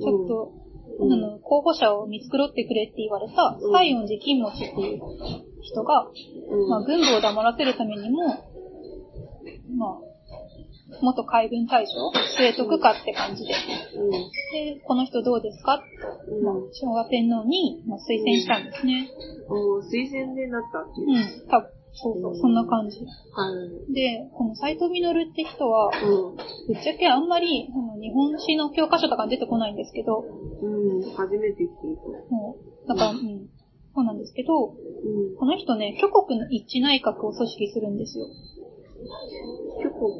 ちょっと、うんあの、候補者を見繕ってくれって言われた、うん西園寺金持っていう人が、うん。まあ、軍部を黙らせるためにも、まあ、元海軍大将据えとくかって感じで。うん。で、この人どうですか？と、うんまあ、昭和天皇に、まあ、推薦したんですね。おー推薦でなったっていうう。ん、多分、そうそう、そんな感じ。はい。で、この斎藤実って人は、うん。ぶっちゃけあんまり、あの日本史の教科書とかに出てこないんですけど、うん。初めて聞いた。もう、だから、うん、そうなんですけど、うん。この人ね、挙国の一致内閣を組織するんですよ。挙国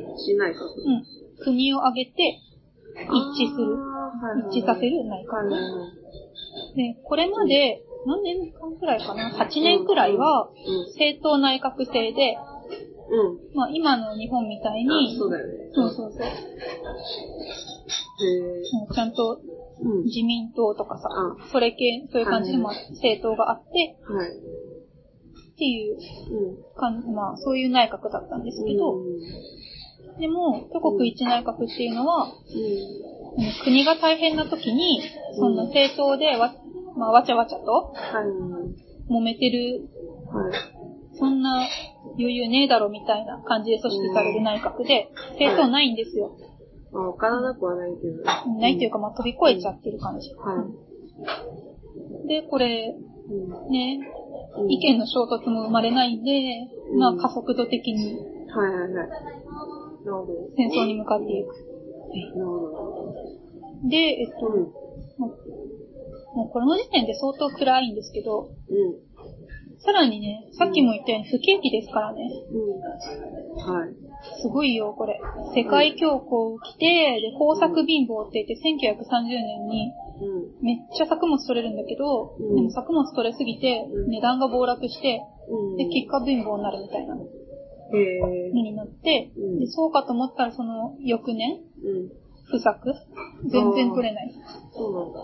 一致内閣？うん。国を挙げて、一致する。一致させる内閣。はいはいはい。で、これまで、何年間くらいかな ?8 年くらいは、うん。政党内閣制で、うん。まあ今の日本みたいあに、そうだよね。そうそうそう。ちゃんと。自民党とかさあ、それ系、そういう感じで、まあ政党があって、はい。っていううん。かん、まあそういう内閣だったんですけど、うん。でも、挙国一致内閣っていうのは、うん。国が大変な時に、そんな政党でわ、まあ、わちゃわちゃとはい。揉めてる、はい。そんな余裕ねえだろみたいな感じで組織される内閣で、政党ないんですよ。まあ、わからなくはないけど。ないというか、まあ、飛び越えちゃってる感じ。はい。で、これ、うん。ね、うん意見の衝突も生まれないんで、うんまあ、加速度的にはいはいはい。なるほど。戦争に向かっていく。なるほど。で、えっと、うん。もうこの時点で相当暗いんですけど、うん。さらにね、さっきも言ったように不景気ですからね。うん。はい。すごいよ、これ。世界恐慌来て、で、豊作貧乏って言って1930年にうん。めっちゃ作物取れるんだけど、うんでも作物取れすぎてうん値段が暴落して、うん。で、結果貧乏になるみたいなの。になって、うんで、そうかと思ったらその翌年、うん。不作全然取れない。そうなんだ。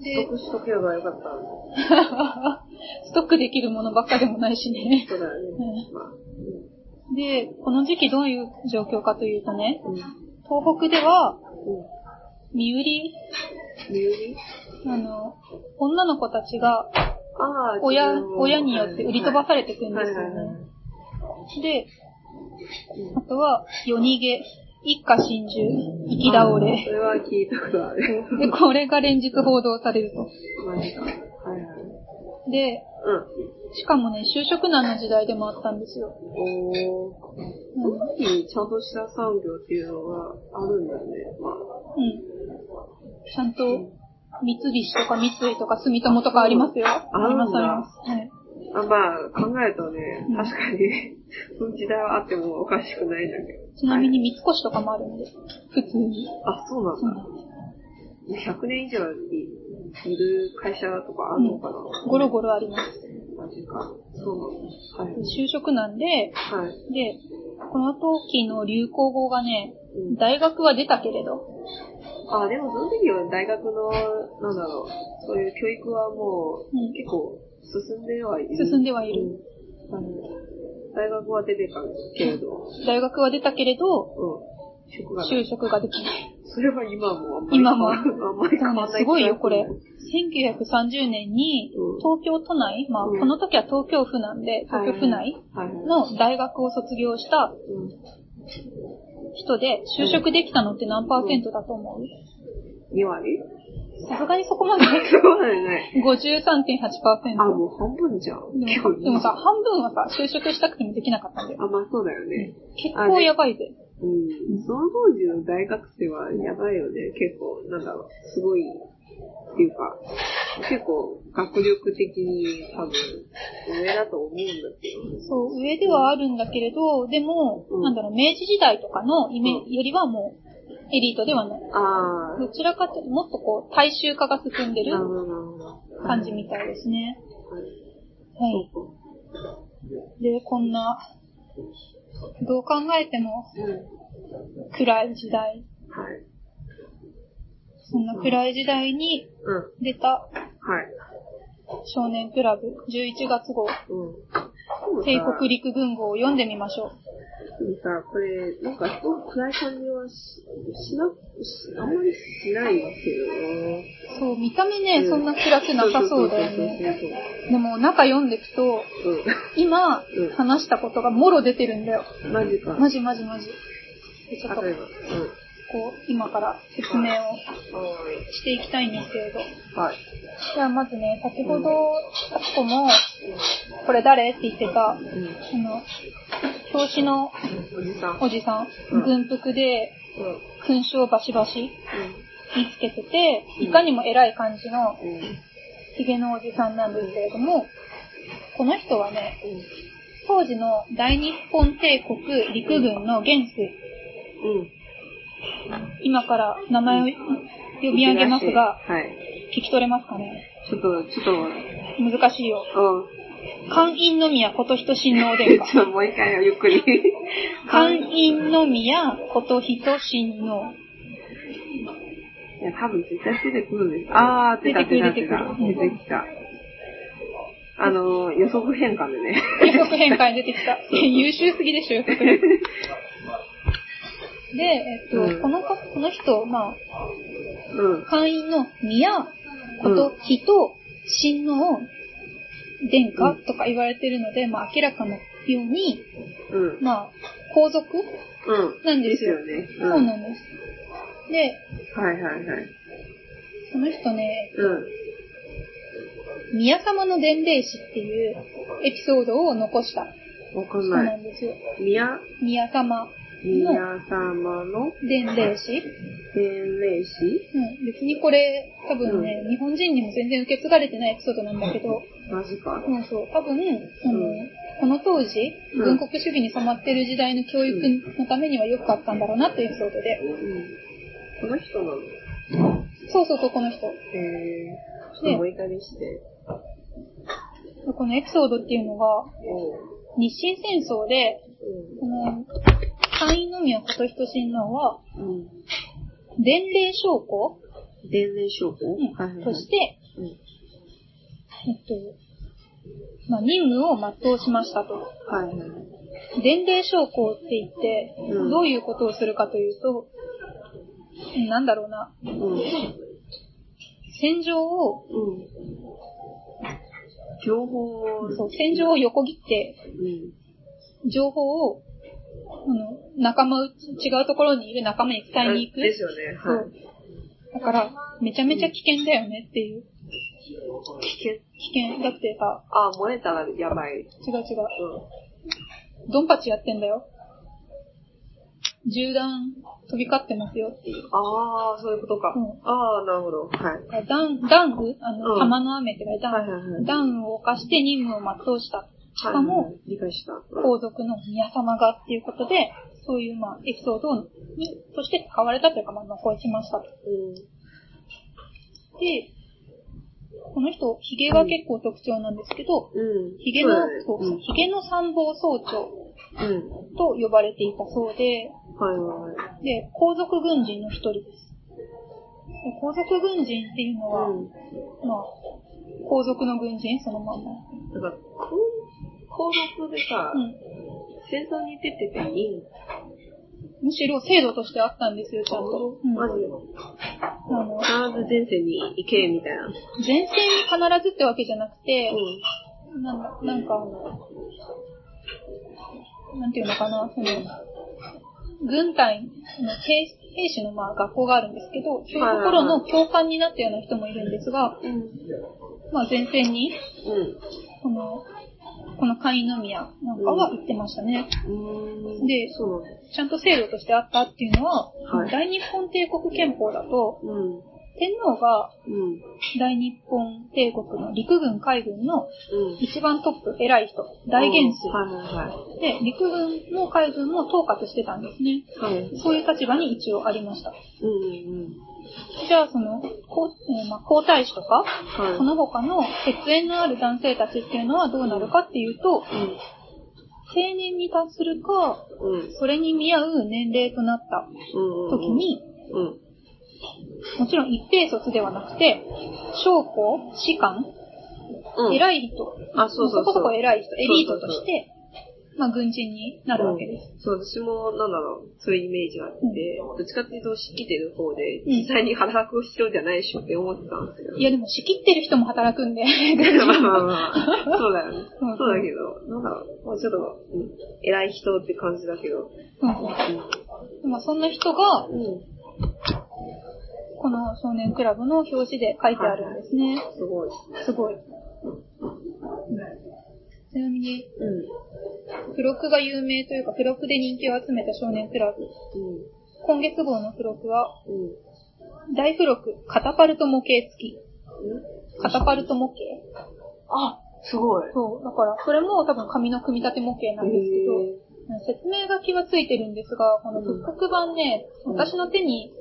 で取、得しとけばよかった。ストックできるものばっかでもないしね。そうだよね。うんまあ。で、この時期どういう状況かというとね、うん。うん。東北では、うん。身売り、理由にあの、女の子たちが親親によって売り飛ばされていくんですよはいはいはいね。で、うんあとは、夜逃げ、一家心中、生き倒あーそれ。れは聞いたことある。で、これが連日報道されると。マジか。はいはい。で、しかもね、就職難の時代でもあったんですよ。うん。おー。その時にちゃんとした産業っていうのがあるんだね。まあ。うん。ちゃんと、三菱とか三井とか住友とかありますよ。あありますあります。はい。あまあ、考えるとねうん、確かに、その時代はあってもおかしくないんだけど。ちなみに三越とかもあるんで、普通に。あ、そうなんだ。そうなんです100年以上いいる会社とかあるのかな、ゴロゴロあります。マジか。そうなんだ。はい。就職難で、はい。で、この時の流行語がね、うん大学は出たけれど、あ、でもその時は大学の、なんだろう、そういう教育はもう、うん結構進んではいる。進んではいる。うん。あの大学は出てたけれど、大学は出たけれど、うん。就職ができない。それは今もあんまり今も。あんまり変わんないすごいよ、これ。気が。1930年にうん、東京都内、まあ、うん。この時は東京府なんで、東京府内。の大学を卒業したうん。人で就職できたのって何パーセントだと思う？2割？さすがにそこまでそうだよね。53.8%。あ、もう半分じゃん。でもでもさ、半分はさ、就職したくてもできなかったんだよ。あ、まあそうだよね。結構やばいぜ。うん。その当時の大学生はやばいよね。結構、なんだろう、すごい、っていうか、結構学力的に多分上だと思うんだけど。そう、上ではあるんだけれど、でも、うんなんだろう、明治時代とかのイメうんよりはもう、エリートではない。ああ、どちらかというと、もっとこう、大衆化が進んでる。感じみたいですね。はいはい。で、こんな、どう考えてもうん。暗い時代、はい。そんな暗い時代にうん。出たはい。少年クラブ11月号、うん。帝国陸軍号を読んでみましょう。でもさ、これ、なんかすごく暗い感じはししな、しあんまりしないですよね。そう、見た目ね、うんそんな暗くなさそうだよね。でも中読んでいくと、そうそうそう今うん話したことがもろ出てるんだよ。マジか。マジマジマジ。でちょっと。う、今から説明をはしていきたいんですけれど。い。はい。じゃあまずね、先ほど、あつこも、これ誰って言ってた、あうん。の、表紙のおじさん。おじさん、うん軍服でうん。勲章バシバシにつけてて、うんいかにも偉い感じの。ヒゲのおじさんなんですけれども、この人はね、当時の大日本帝国陸軍の元帥、うん。今から名前を読み上げますが、はい。聞き取れますかね？ちょっと、ちょっと、難しいよ。うん。寛陰宮琴人親王殿下。ちょっともう一回ゆっくり。寛陰宮琴人親王。いや、多分絶対出てくるんです。あー、出てくる。出てくる出てきた。あの、予測変換でね。予測変換に出てきた。優秀すぎでしょ、予測変換。で、えっと、うんこの子、この人、まあ、うん。会員の宮、こと、人、親王、殿下とか言われてるので、まあ明らかなように、うん。まあ、皇族うん。なんですよ。ね。そうなんです。で、はいはいはい。その人ね、うん。宮様の伝令史っていうエピソードを残したわかん人な。ないんですよ。宮、宮様宮様の伝令史伝令史うん、別にこれ、多分ね、日本人にも全然受け継がれてないエピソードなんだけど、マジか。そうそう、多分、あの、うんこの当時、うん軍国主義に染まってる時代の教育のためには良かったんだろうなっていうエピソードで。うん。この人なの？そうそうそう、この人。えー、ちょっともう一回見して。このエピソードっていうのが、う日清戦争で、ん。この、寛陰宮琴人親王は、うん。伝令将校、伝令証拠？うんはいはいはい。として、うん。えっと、まあ、任務を全うしましたと。はい。伝令将校って言って、うんどういうことをするかというと、なんだろうな、うん。戦場を、うん。情報を、そう、戦場を横切って、うん。情報を、あの、仲間、違うところにいる仲間に伝えに行く。ですよね。はい。だから、めちゃめちゃ危険だよねっていう。危険。危険。だってさ、あ、燃えたらやばい。違う違う。うん。ドンパチやってんだよ。銃弾飛び交ってますよっていう。ああ、そういうことか。うんああ、なるほど。はい。弾、弾雨あの、うん弾の雨って書いてあるはいはいはい。弾雨を犯して任務を全うした。しかも、皇族の宮様がっていうことで、そういうまあエピソードに、として使われたというか、まあ残しましたと。うん。で、この人、髭が結構特徴なんですけど、うん。髭の、そう髭の参謀総長うん。うん。と呼ばれていたそうで、はいはいはい。で、皇族軍人の一人です。で皇族軍人っていうのは、うん。まあ、皇族の軍人？そのまんま。だから、こ皇族でさ、うん。戦争に出てていいんむしろ制度としてあったんですよ、ちゃんと。うん、マジあの必ず前線に行け、みたいな。前線に必ずってわけじゃなくて、うん。なんなんかあの、なんていうのかな、その、軍隊の兵兵士のまあ学校があるんですけど、そういうところの教官になったような人もいるんですが、うん。まあ前線に、うん。この、この会員宮なんかは行ってましたね。うん。でそう。ちゃんと制度としてあったっていうのは、はい大日本帝国憲法だと、うん。天皇がうん。大日本帝国の陸軍海軍のうん。一番トップ、偉い人、大元帥。はいはいはで、陸軍も海軍も統括してたんですね。い。はい。そういう立場に一応ありました。うんうんじゃあ、その、皇えーまあ、皇太子とか、うん。はい。その他の血縁のある男性たちっていうのはどうなるかっていうと、定年に達するか、うん。うん。それに見合う年齢となったうん。時、に、うん。もちろん一定卒ではなくて、将校、士官、うん。偉い人、あ、そうそうそう。こそこ偉い人、エリートとして、まあ軍人になるわけです。そう、私も、なんだろう、そういうイメージがあって、どっちかっていうと、仕切ってる方で、うん実際に働く人じゃないでしょって思ってたんですけど。いやでも仕切ってる人も働くんで、まあまあまあ、そうだよね。そうそうだけど、なんだろう、もうちょっと、うん偉い人って感じだけど。うんまあそんな人が、うん。うん。この少年クラブの表紙で書いてあるんですね。すごい。すごい。ちなみに、うん。付録が有名というか、付録で人気を集めた少年クラブ。うん。今月号の付録は、うん。大付録、カタパルト模型付き。うんカタパルト模型あ、すごい。そう。だから、それも多分紙の組み立て模型なんですけど、へ説明書きはついてるんですが、この復刻版ね、うん私の手に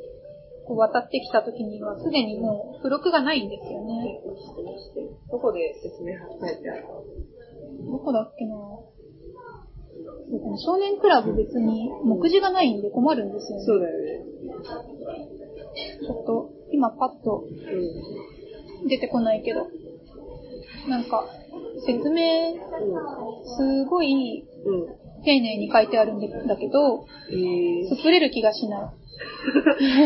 こう渡ってきた時には、すでにもう付録がないんですよね。ーどこで説明書いてあるどこだっけなそうこの少年クラブ別に目次がないんで困るんですよね。そうだよね。ちょっと、今パッとうん。出てこないけど、なんか、説明、すごいうん。うん。丁寧に書いてあるんだけど、えー。作れる気がしない。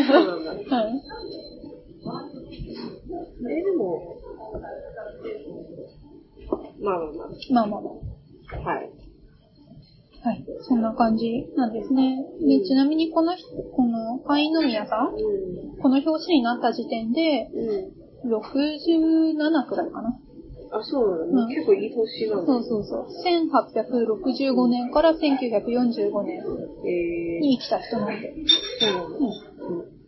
そうなんだ。うん。え、でも、まあまあままあまあまあ。あ。はい。はい。そんな感じなんですね。で、ちなみにこの人、この会員の宮さん、うこの表紙になった時点で、ん。うん。67くらいかな。あ、そうなんだ。うん結構いい年なんだ。そうそうそう。1865年から1945年えに生きた人なんで。ー、そうなんだ。うん。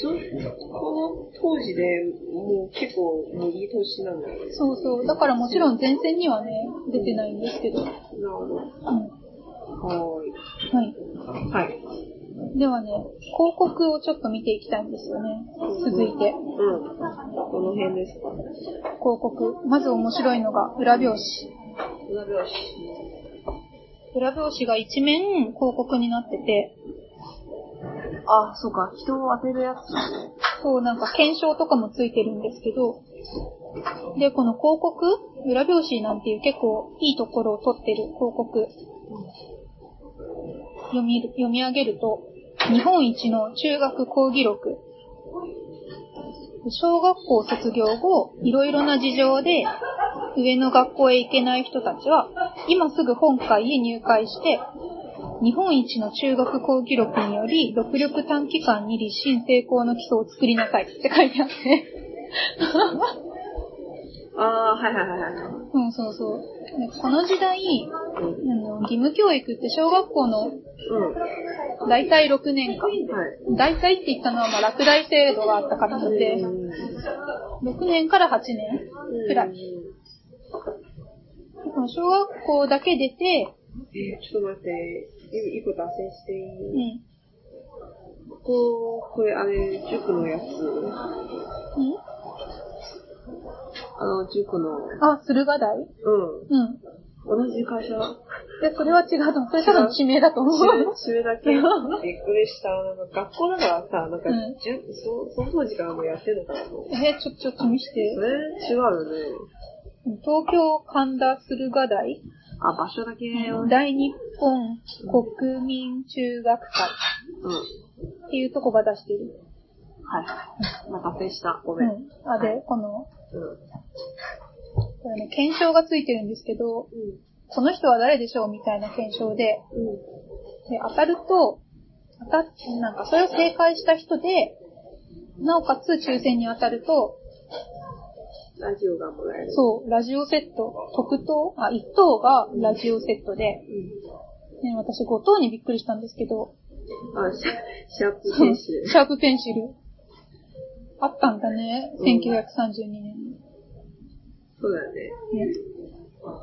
そこの当時でもう結構もういい年なんだよね。そうそう。だからもちろん前線にはね、出てないんですけど。うん。なるほど。ははい。ーい。はい。ではね、広告をちょっと見ていきたいんですよね。続いて。うん。この辺ですか広告。まず面白いのが裏表紙。裏表裏表紙が一面広告になってて、紙。あ、そうか。人を当てるやつ。そう、なんか検証とかもついてるんですけど、で、この広告、裏表紙なんていう結構いいところを取ってる広告、読みる、読み上げると、日本一の中学講義録。小学校卒業後、いろいろな事情で、上の学校へ行けない人たちは、今すぐ本会へ入会して、日本一の中学講義録により、独力短期間に立身成功の基礎を作りなさいって書いてあって。ああ、はいはいはいはい。うん、そうそう。でこの時代、うん。あの義務教育って小学校のうん。大体6年間。はい。大体って言ったのはまあ落第制度があったからなんで、6年から8年くらい。小学校だけ出て、えー、ちょっと待って、いいいこと脱線していい？うん。ここ、これあれ、塾のやつ。うん？あの、塾の、あ、駿河台？うん。うん。同じ会社？で、それは違うと思う。それ多分地名だと思う。それだけびっくりした。なんか学校だからさ、なんか、うんじゅそその当時からもうやってんのかなと。え、ちょ、ちょっと見してそ。れ違うよね。東京神田駿河台？あ、場所だけよ。大日本国民中学会うん。っていうとこが出してる。はいはい。まあ、脱線した。ごめん。うん。あ、で、この、うん。これね、検証がついてるんですけど、この人は誰でしょうみたいな検証で、うん。で、当たると、当たっ、なんかそれを正解した人で、なおかつ抽選に当たると、ラジオがもらえる。そう、ラジオセット、特等あ、1等がラジオセットで、うん。ね、私5等にびっくりしたんですけど、あ、シャープ選手。シャープペンシル。あったんだね、うん1932年に。そうだよね。ね。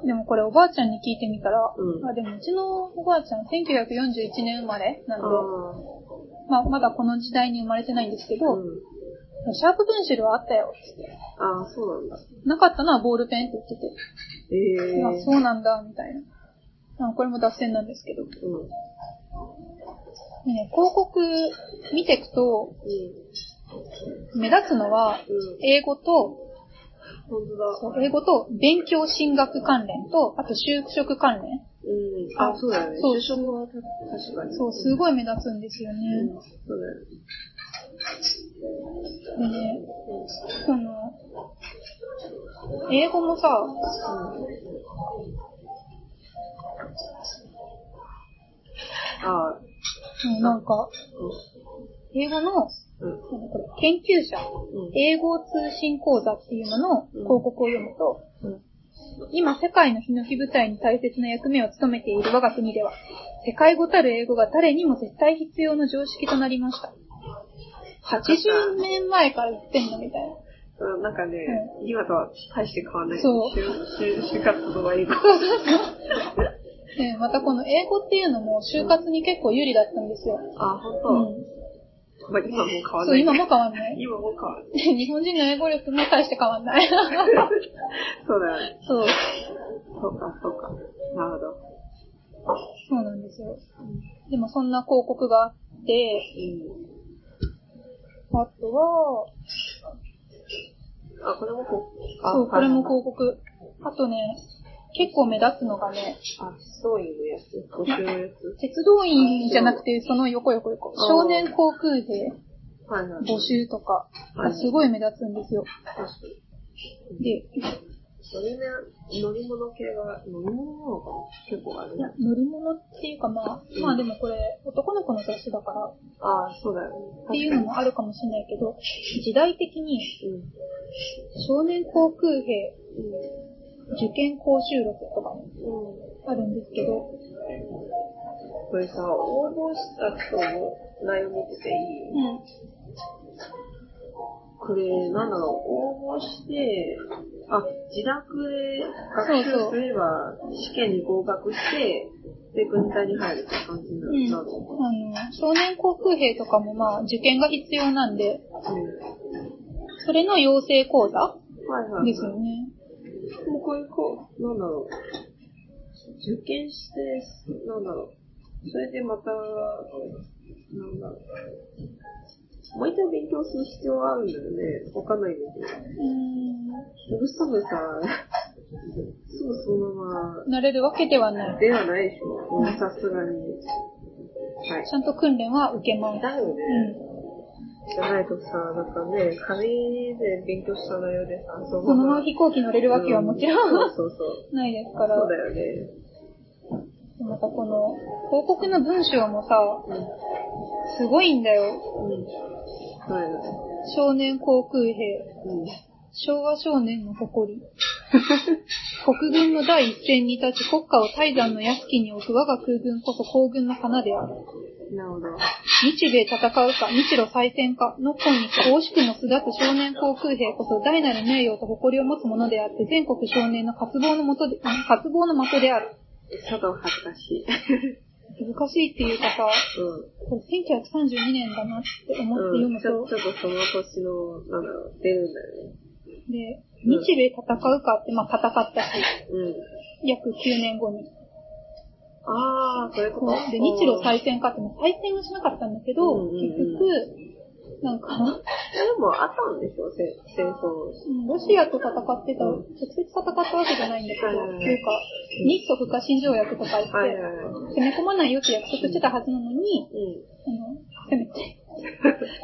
でもこれおばあちゃんに聞いてみたら、うんあでもうちのおばあちゃん1941年生まれなんで、あまあまだこの時代に生まれてないんですけあ。ど、うん。シャープペンシルはあったよってああ、そうなんだ。なかったのはボールペンって言ってて、ええあそうなんだ、みたいな。あこれも脱線なんですけど。うん。でね、広告見ていくと、うん。目立つのは、うん。英語と、英語と勉強進学関連と、あと就職関連。うん。あ、そうだよね。そう就職はた確かに。そう、すごい目立つんですようんね。。そうだよね。でね、この、英語もさ、ああ。うんなんか、英語の、研究者、うん。英語通信講座っていうのの広告を読むと、うん。今世界のヒノキ部隊に大切な役目を務めている我が国では、世界語たる英語が誰にも絶対必要な常識となりました。80年前から言ってんのみたいな。うんなんかね、今とは大して変わらない。そう就活とは英語。で、またこの英語っていうのも就活に結構有利だったんですよ。あ、本当。うん。まあ今もう変わらそう、ない。今も変わんない。今も変わらない。日本人の英語力も大して変わんない。そうだよね。そう。そうか、そうか。なるほど。そうなんですよ。でもそんな広告があって、うん。あとは、あ、これもこう。あそう、これもう。広告。あとね、結構目立つのがね、あ、そういうやつ。募集のやつ。鉄道員じゃなくて、その横横横。少年航空兵。募集とかはいがすごい目立つんですよ。で、乗り物、乗り物系が、乗り物なのかな？結構あるいやね。乗り物っていうかまあ、うんまあでもこれ男の子の雑誌だからああ、そうだよね。っていうのもあるかもしれないけど、時代的にうん。少年航空兵受験講習録とかも。あるんですけど、これさ、応募した人の内容見てていい？うん。これ、なんだろう、応募して、あ、自宅で学習すれば、試験に合格して、で、軍隊に入るって感じなうん。の。あの、少年航空兵とかもまあ受験が必要なんで、うん。それの養成講座はいはい。ですよね。もうこういうこう、なんだろう。受験して、なんだろう。それでまた、なんだろう。もう一回勉強する必要はあるんだよね。わかんないんだけど。うーん。僕すぐさ、すぐそのまま、慣れるわけではない。ではないでしょ。うんさすがに。はい。ちゃんと訓練は受けます。だよね。うん。じゃないとさ、なんかね、紙で勉強した内容でさ、そそのまま飛行機乗れるわけはもちろん、うんそうそう。ないですから。そうだよね。またこの、広告の文章もさ、うん。すごいんだよ。うん。そうだよね。少年航空兵、うん。昭和少年の誇り。国軍の第一線に立ち国家を大山の屋敷に置く我が空軍こそ皇軍の花である。なるほど。日米戦うか、日露再戦かの今日惜しくも巣立つ少年航空兵こそ大なる名誉と誇りを持つものであって全国少年の渇望のもとで、渇望の的である。ちょっと恥ずかしい。難しいっていうかさ、うん。これ1932年だなって思って読うん、むちょと、ちょっとその年の、なんだろう、出るんだよね。で、日米戦うかって、まあ戦ったし、うん。約9年後に。ああ、そういうことで、日露再戦かって、もう再戦はしなかったんだけど、うんうんうん結局、なんか、いやでもあったんでしょ、せ戦争。うんロシアと戦ってた、うん直接戦ったわけじゃないんだけど、はいうか、日ソ不可侵条約とか言って。攻め込まないよって約束してたはずなのに、うん。あの、攻めて、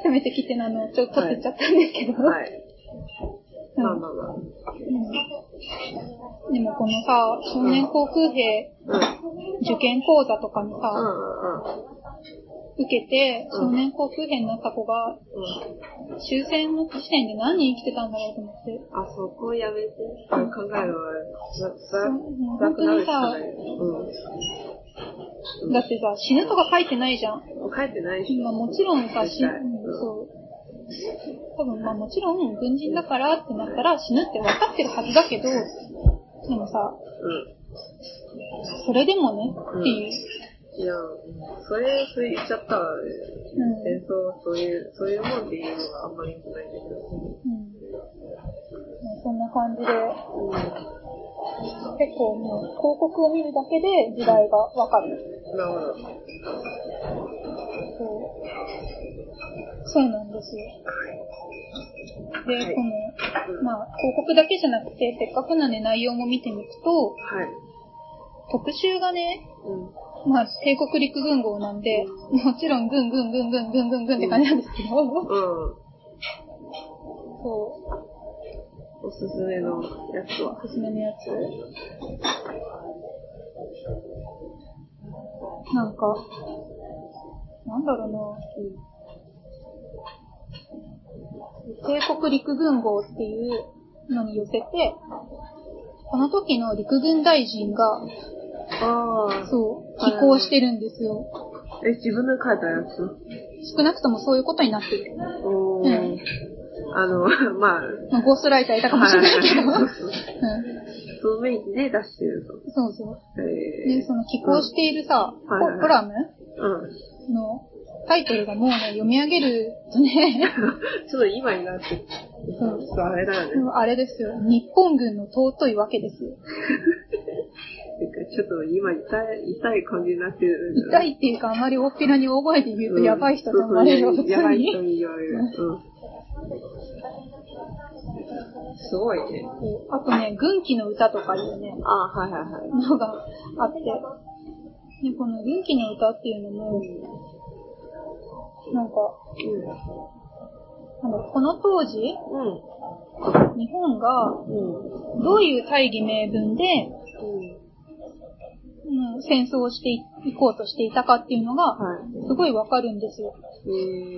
攻めてきて、あの、ちょっと取ってっちゃったんですけど、はい。なんだろう。でもこのさ、少年航空兵うん。受験講座とかにうんさ、うん受けて、うん少年航空兵になった子が。終戦の時点で何人生きてたんだろうと思って。あ、そこやめて。考えるうん辛くなるしかない。うん。だってさ、死ぬとか書いてないじゃん。書いてないし。まあもちろんさ、死、そう。多分まあもちろん軍人だからってなったら死ぬって分かってるはずだけど、でもさ、うん。それでもね、っていう。いや、それ、それ言っちゃったら、うん戦争、そういう、そういうもんっていうのがあんまり良くないんだけど。うん。そんな感じで、うん。結構もう広告を見るだけで時代がわかる。なるほど。そうそうなんですよ。で、はいこの、まあ、広告だけじゃなくて、せっかくなんで内容も見てみると、はい。特集がね、うん。まあ、帝国陸軍号なんで、もちろん、ぐんぐんぐんぐんぐんぐんぐんって感じなんですけど、うん。そう、おすすめのやつは？おすすめのやつ。なんか、なんだろうな。帝国陸軍号っていうのに寄せて、この時の陸軍大臣が、ああ。そう、はい寄稿してるんですよ。え、自分で書いたやつ？少なくともそういうことになってる。おー。うんあの、まあ、まあ、ゴーストライターいたかもしれないけど。はいうんその名義で出してると。そうそう。えで、その寄稿しているさ、うんはいはいコラム？うん。のタイトルがもうね、読み上げるとね、ちょっと今になって、ちょっとあれだよね。あれですよ、日本軍の尊いわけですよ。なんかちょっと今痛い、痛い感じになってる。痛いっていうか、あまり大っぴらに大声で言うとやばい人と思われるやばい人に。に言われる。うん。すごいね。あとね、軍旗の歌とかいうね、あはいはいはい。のがあって、でこの軍旗の歌っていうのも、なんか、あのこの当時、うん。日本がうん。うん。どういう大義名分で、うん、戦争をしていこうとしていたかっていうのが、はい。すごいわかるんですよ。え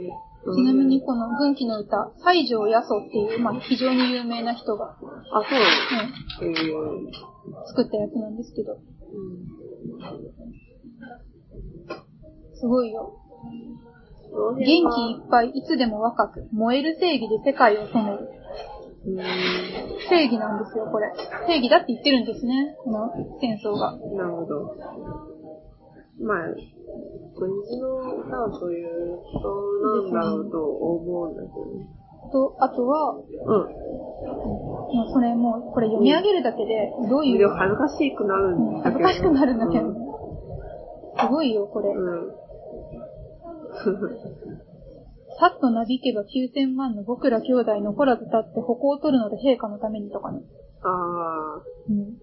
ー、ちなみにこの軍旗の歌、西条八十っていう、まあ、非常に有名な人が、あ、そううん、な作ったやつなんですけど、うん。すごいよ。元元気いっぱい、いつでも若く、燃える正義で世界を染める。うん。正義なんですよ、これ。正義だって言ってるんですね、この戦争が。なるほど。まあ、軍事の歌はそういうことなんだろうと思うんだけどね。と、あとは、うん。もうそれもう、これ読み上げるだけで、どういう恥ずかしくなるうんんだけど。恥ずかしくなるんだけどね。すごいよ、これ。うん。さっとなびけば9000万の僕ら兄弟残らず立って矛を取るので陛下のためにとかね。ああ、うん。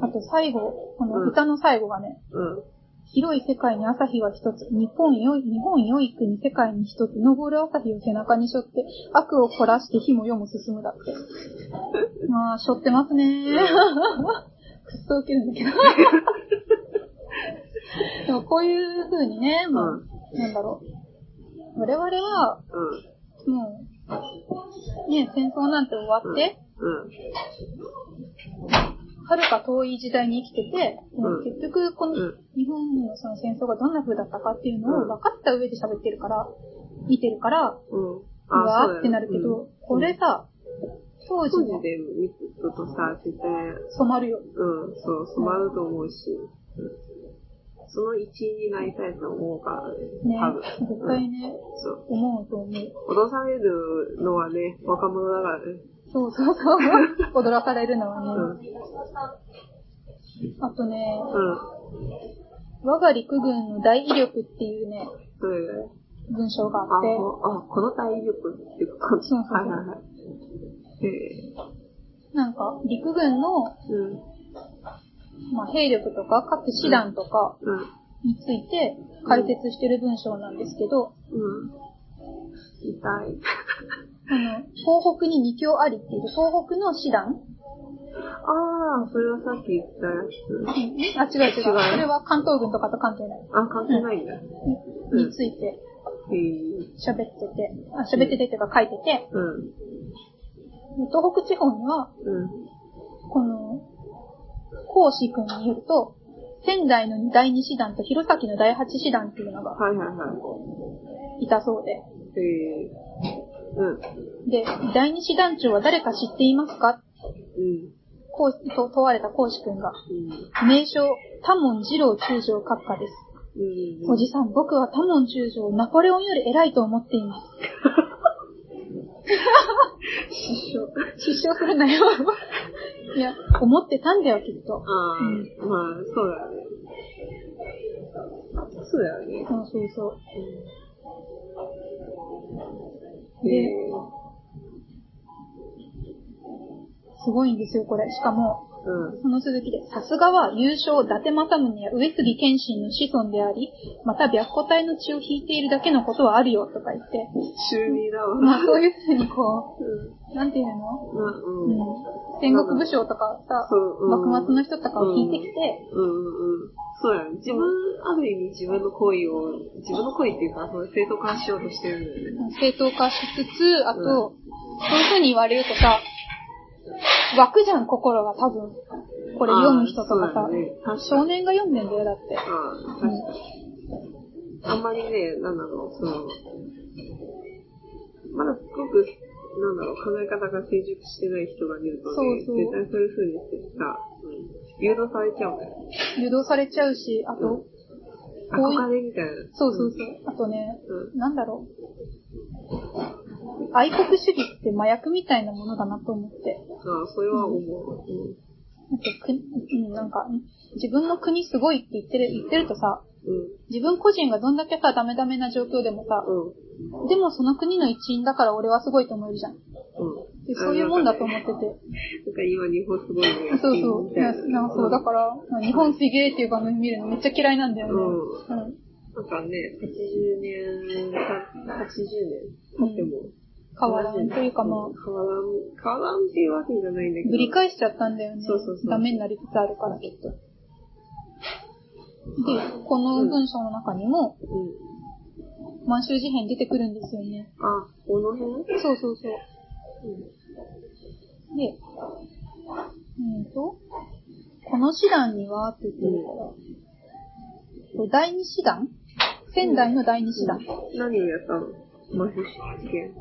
あと最後、この歌の最後がね、うん。広い世界に朝日は一つ、日本よい、日本よい国世界に一つ、昇る朝日を背中に背負って、悪を凝らして日も夜も進むだって。ま あ、背負ってますねー。くっそ受けるんだけど。でもこういう風にね、もう、なんだろう。我々は、うん。もう、ね、戦争なんて終わって、うん。はるか遠い時代に生きてて、うん。結局このうん。日本のその戦争がどんな風だったかっていうのうん。を分かった上で喋ってるから、見てるから、うわーってなるけうん。ど、これさ、当時の当時で見るとさ、絶対、染まるよ。うん、そう、染まると思うし、うんその一員になりたいと思うからね、ね多分。。絶対ね、そう。思うと思う。脅されるのはね、若者だからね。そうそうそう。踊らされるのはうん。ね。あとね、うん。我が陸軍の大威力っていうね、それで、文章があ、あって、こあ、この体力っていうか、そうそうそうはいはいはい。えなんか陸軍の、ー、うん。まあ、兵力とか各師団とかうん。について解説してる文章なんですけど、うん。痛い。あの、東北に二強ありっていう、東北の師団？ああ、それはさっき言ったやつ。あ、違う違う。違うそれは関東軍とかと関係ない。あ、関係ないんだ。うんについてへえ。喋ってて、あ喋っててっていうか書いてて、うん。東北地方には、うん。この、講師君によると、仙台の第二師団と弘前の第八師団っていうのがはいはいはいたそうで、い。へえ。うん。で、第二師団長は誰か知っていますか？うん。こうと問われた講師君が、うん。名称、多門二郎中将閣下です。うん。おじさん、僕は多門中将、ナポレオンより偉いと思っています。失笑。失笑するなよ。いや、思ってたんだよ、きっと。ああ、まあ、そうだよね。そうだよね。そうそうそう。へでえ。すごいんですよ、これ。しかも、うん。その続きで、さすがは優勝、伊達政宗や上杉謙信の子孫であり、また白虎隊の血を引いているだけのことはあるよ、とか言って、中二だわ。まあそういうふうにこうん。う、なんていうの？まあ、ううん。ん。戦国武将とかさ。幕末の人とかを引いてきて、うんうんうん。そうやね。自分、ある意味自分の恋を、自分の恋っていうか、その正当化しようとしてるんだよね。正当化しつつ、あと、そういうふうに言われるとさ、湧くじゃん、心が多分。これ読む人とかさね。少に。年が読んでんだよ、だって。ああ、確かに。あんまりね、なんだろう、その、まだすごく、なんだろう、考え方が成熟してない人が見るとね、そうそう絶対そういう風にしてさ、うん、誘導されちゃうんだよ。誘導されちゃうし、あと、憧れみたいな。そうそうそう。あとね、うん。なんだろう。愛国主義って麻薬みたいなものだなと思って。ああ、それは思う。うん。うん、なんか、自分の国すごいって言ってる、言ってるとさ、うん。自分個人がどんだけさ、ダメダメな状況でもさ、うん。でもその国の一員だから俺はすごいと思えるじゃん。うん。でそういうもんだと思ってて。なんか今日本すごいね。そうそう。な。なんかそう、だから、日本すげーっていう番組見るのめっちゃ嫌いなんだよね。うん。うん。なんかね、80年、さ80年経っても、変わらんというかまあ、変わらん、変わらんっていうわけじゃないんだけど。ぶり返しちゃったんだよね。そうそうそうダメになりつつあるから、きっと。で、この文章の中にも、うん。満州事変出てくるんですよね。あ、この辺？そうそうそう。うん。で、うんと、この師団にはって言ってるから、第二師団？仙台の第二師団。何をやったの？マシュ試験。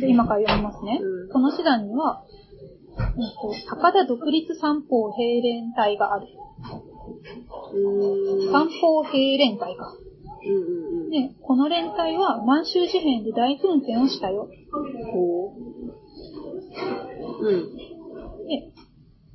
で、今から読みますね。うんこの師団には、うんと高田独立三方兵連隊がある。うーん。三方兵連隊か。うんうんうん。で、この連隊は満州事変で大奮戦をしたよ。ほう。うん。で、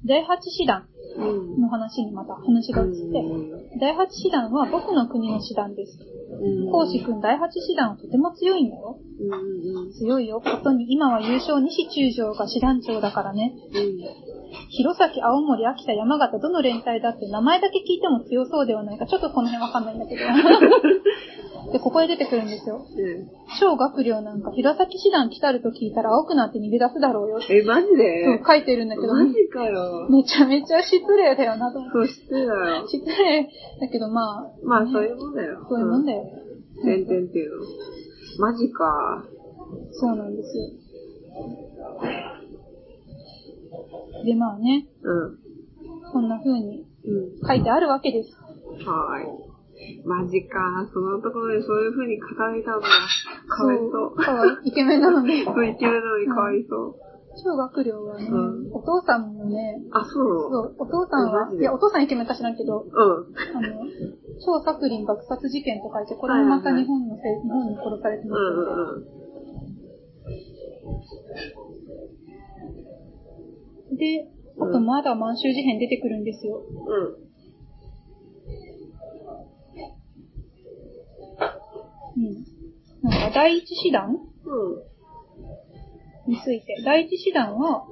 第八師団うん。の話にまた話が移って、第八師団は僕の国の師団です。うん。孔子くん第八師団はとても強いんだよ。うんうん強いよ。ことに今は優勝西中将が師団長だからね。うん。弘前、青森、秋田、山形、どの連隊だって名前だけ聞いても強そうではないか。ちょっとこの辺わかんないんだけど。で、ここで出てくるんですよ。うん。小学寮なんか弘前師団来たると聞いたら青くなって逃げ出すだろうよ。え、マジで？そう書いてるんだけど、マジかよ。めちゃめちゃ失礼だよなと思って。そう、失礼だよ。失礼だけどまあ、まあ、そういうもんだよ。そういうもんだよ。うん。点々っていうの。マジか。そうなんですよ。で、まあね、うん。こんな風にうん。書いてあるわけです。はーい。マジか。そのところでそういう風に語れたんだ。かわいそう。かわいい。イケメンなので。そう、イケメンなのにかわいそう。小学寮はね、うんお父さんもね、あ、そうそう、お父さんは、いや、お父さんイケメンか知らんけど、うん。あの、超作林爆殺事件とか言って、これもまた日本のせい、日本に殺されてます。うんうんうん。で、あとまだ満州事変出てくるんですよ。うん。うん。なんか第一師団うん。について。第一師団は、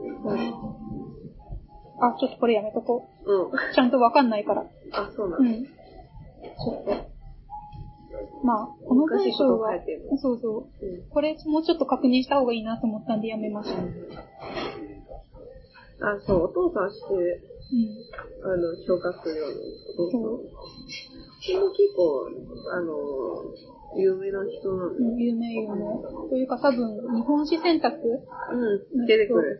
あ、ちょっとこれやめとこうん。う。ちゃんとわかんないから。あ、そうなの。うん。ちょっと。まあ、この文章はそうそう。うんこれもうちょっと確認した方がいいなと思ったんでやめました。うん。あ、そう、お父さんして、あの、小学校のお父さん。も結構、あの、有名な人なのよ。うん有名有名。というか多分、日本史選択うん、出てくる。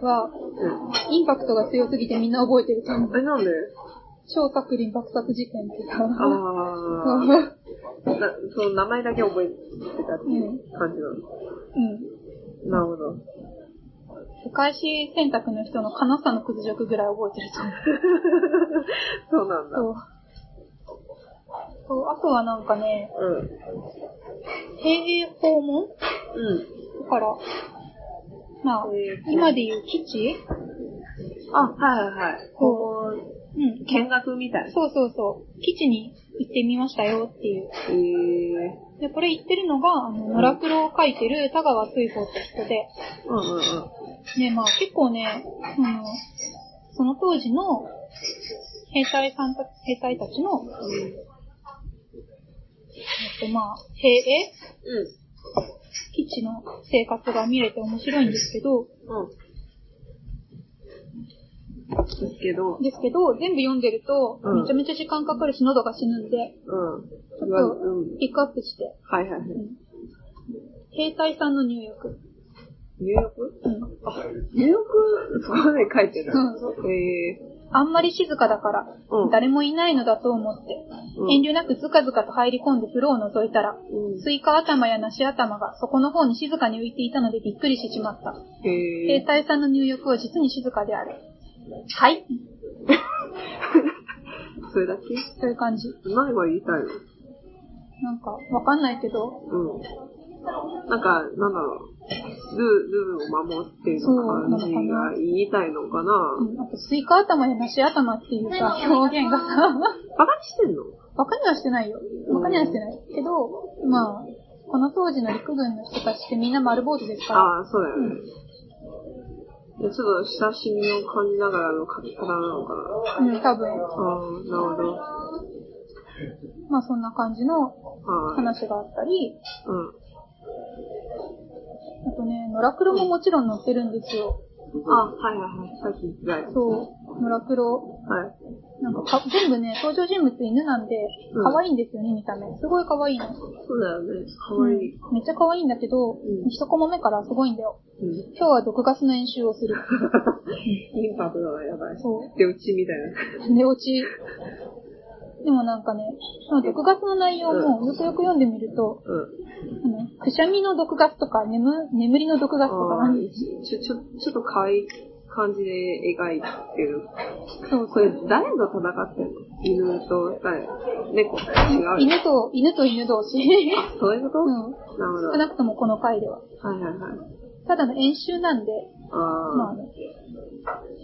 は、うん。インパクトが強すぎてみんな覚えてると思う。え、なんで？小作林爆殺事件ってさ。ああ。なその名前だけ覚えてたっていう感じなの。うん。なるほど。世界史選択の人のカナッサの屈辱ぐらい覚えてると思う。そうなんだ。そう。そう、あとはなんかね、うん。兵営訪問？うん。だから、まあ、今で言う基地あ、はいはいはい。こうんう、。見学みたいな。そうそうそう。基地に行ってみましたよっていう。へえで、これ言ってるのが、あの、野良黒を書いてる田川水穂って人で、うんうんうん。ね、まあ結構ね、あの、その当時の兵隊さんた兵隊たちの、えっとまあ、兵営うん。基地の生活が見れて面白いんですけど、うん。ですけど、ですけど、全部読んでると、うんめちゃめちゃ時間かかるし、喉が死ぬんで、うん。ちょっとうん。ピックアップして、はいはいはい。うん兵隊さんの入浴。入浴？うん。あ、入浴、そこまで書いてる。うんそうへえあんまり静かだから、うん。誰もいないのだと思って、うん遠慮なくずかずかと入り込んで風呂を覗いたら、うん。スイカ頭や梨頭がそこの方に静かに浮いていたのでびっくりしてしまった。へ兵隊さんの入浴は実に静かである。はい。それだけ？そういう感じ。何が言いたいの？なんか、わかんないけど、うん。なんか、なんだろう。ルールールを守ってる感じが言いたいのかな？うん、あとスイカ頭や梨頭っていうさ、表現がさ、バカにしてんの？わかんにはしてないよ。わかんにはしてない。けど、まあ、この当時の陸軍の人たちってみんな丸坊主ですから、ああ、そうだよね。いやちょっと親しみを感じながらの書き方なのかな。うん、多分、ああ、なるほど。まあそんな感じのはい。話があったり、うん。あとね、野良黒ももちろん載ってるんですよ。あ、はいはいはい。さっき言ってたよ。そう、野良黒。はい。なんかか全部ね、登場人物犬なんで、うん可愛いんですよね、見た目。すごい可愛いの。そうだよね。かわいい。うんめっちゃ可愛いんだけど、ん一コマ目からすごいんだよ。うん。今日は毒ガスの演習をする。インパクトがやばい。そ手打ちみたいな。う。寝落ち。でもなんかね、毒ガスの内容もよくよく読んでみると、うん。あの、くしゃみの毒ガスとか、眠、眠りの毒ガスとかちょ、ちょ、ちょっと可愛い感じで描いてる。そうこれ、誰と戦ってんの？犬と誰猫違う。犬と、犬と犬同士。あ、そういうこと、うん。なるほど。少なくともこの回では。はいはいはい。ただの演習なんで、ああ、まあね。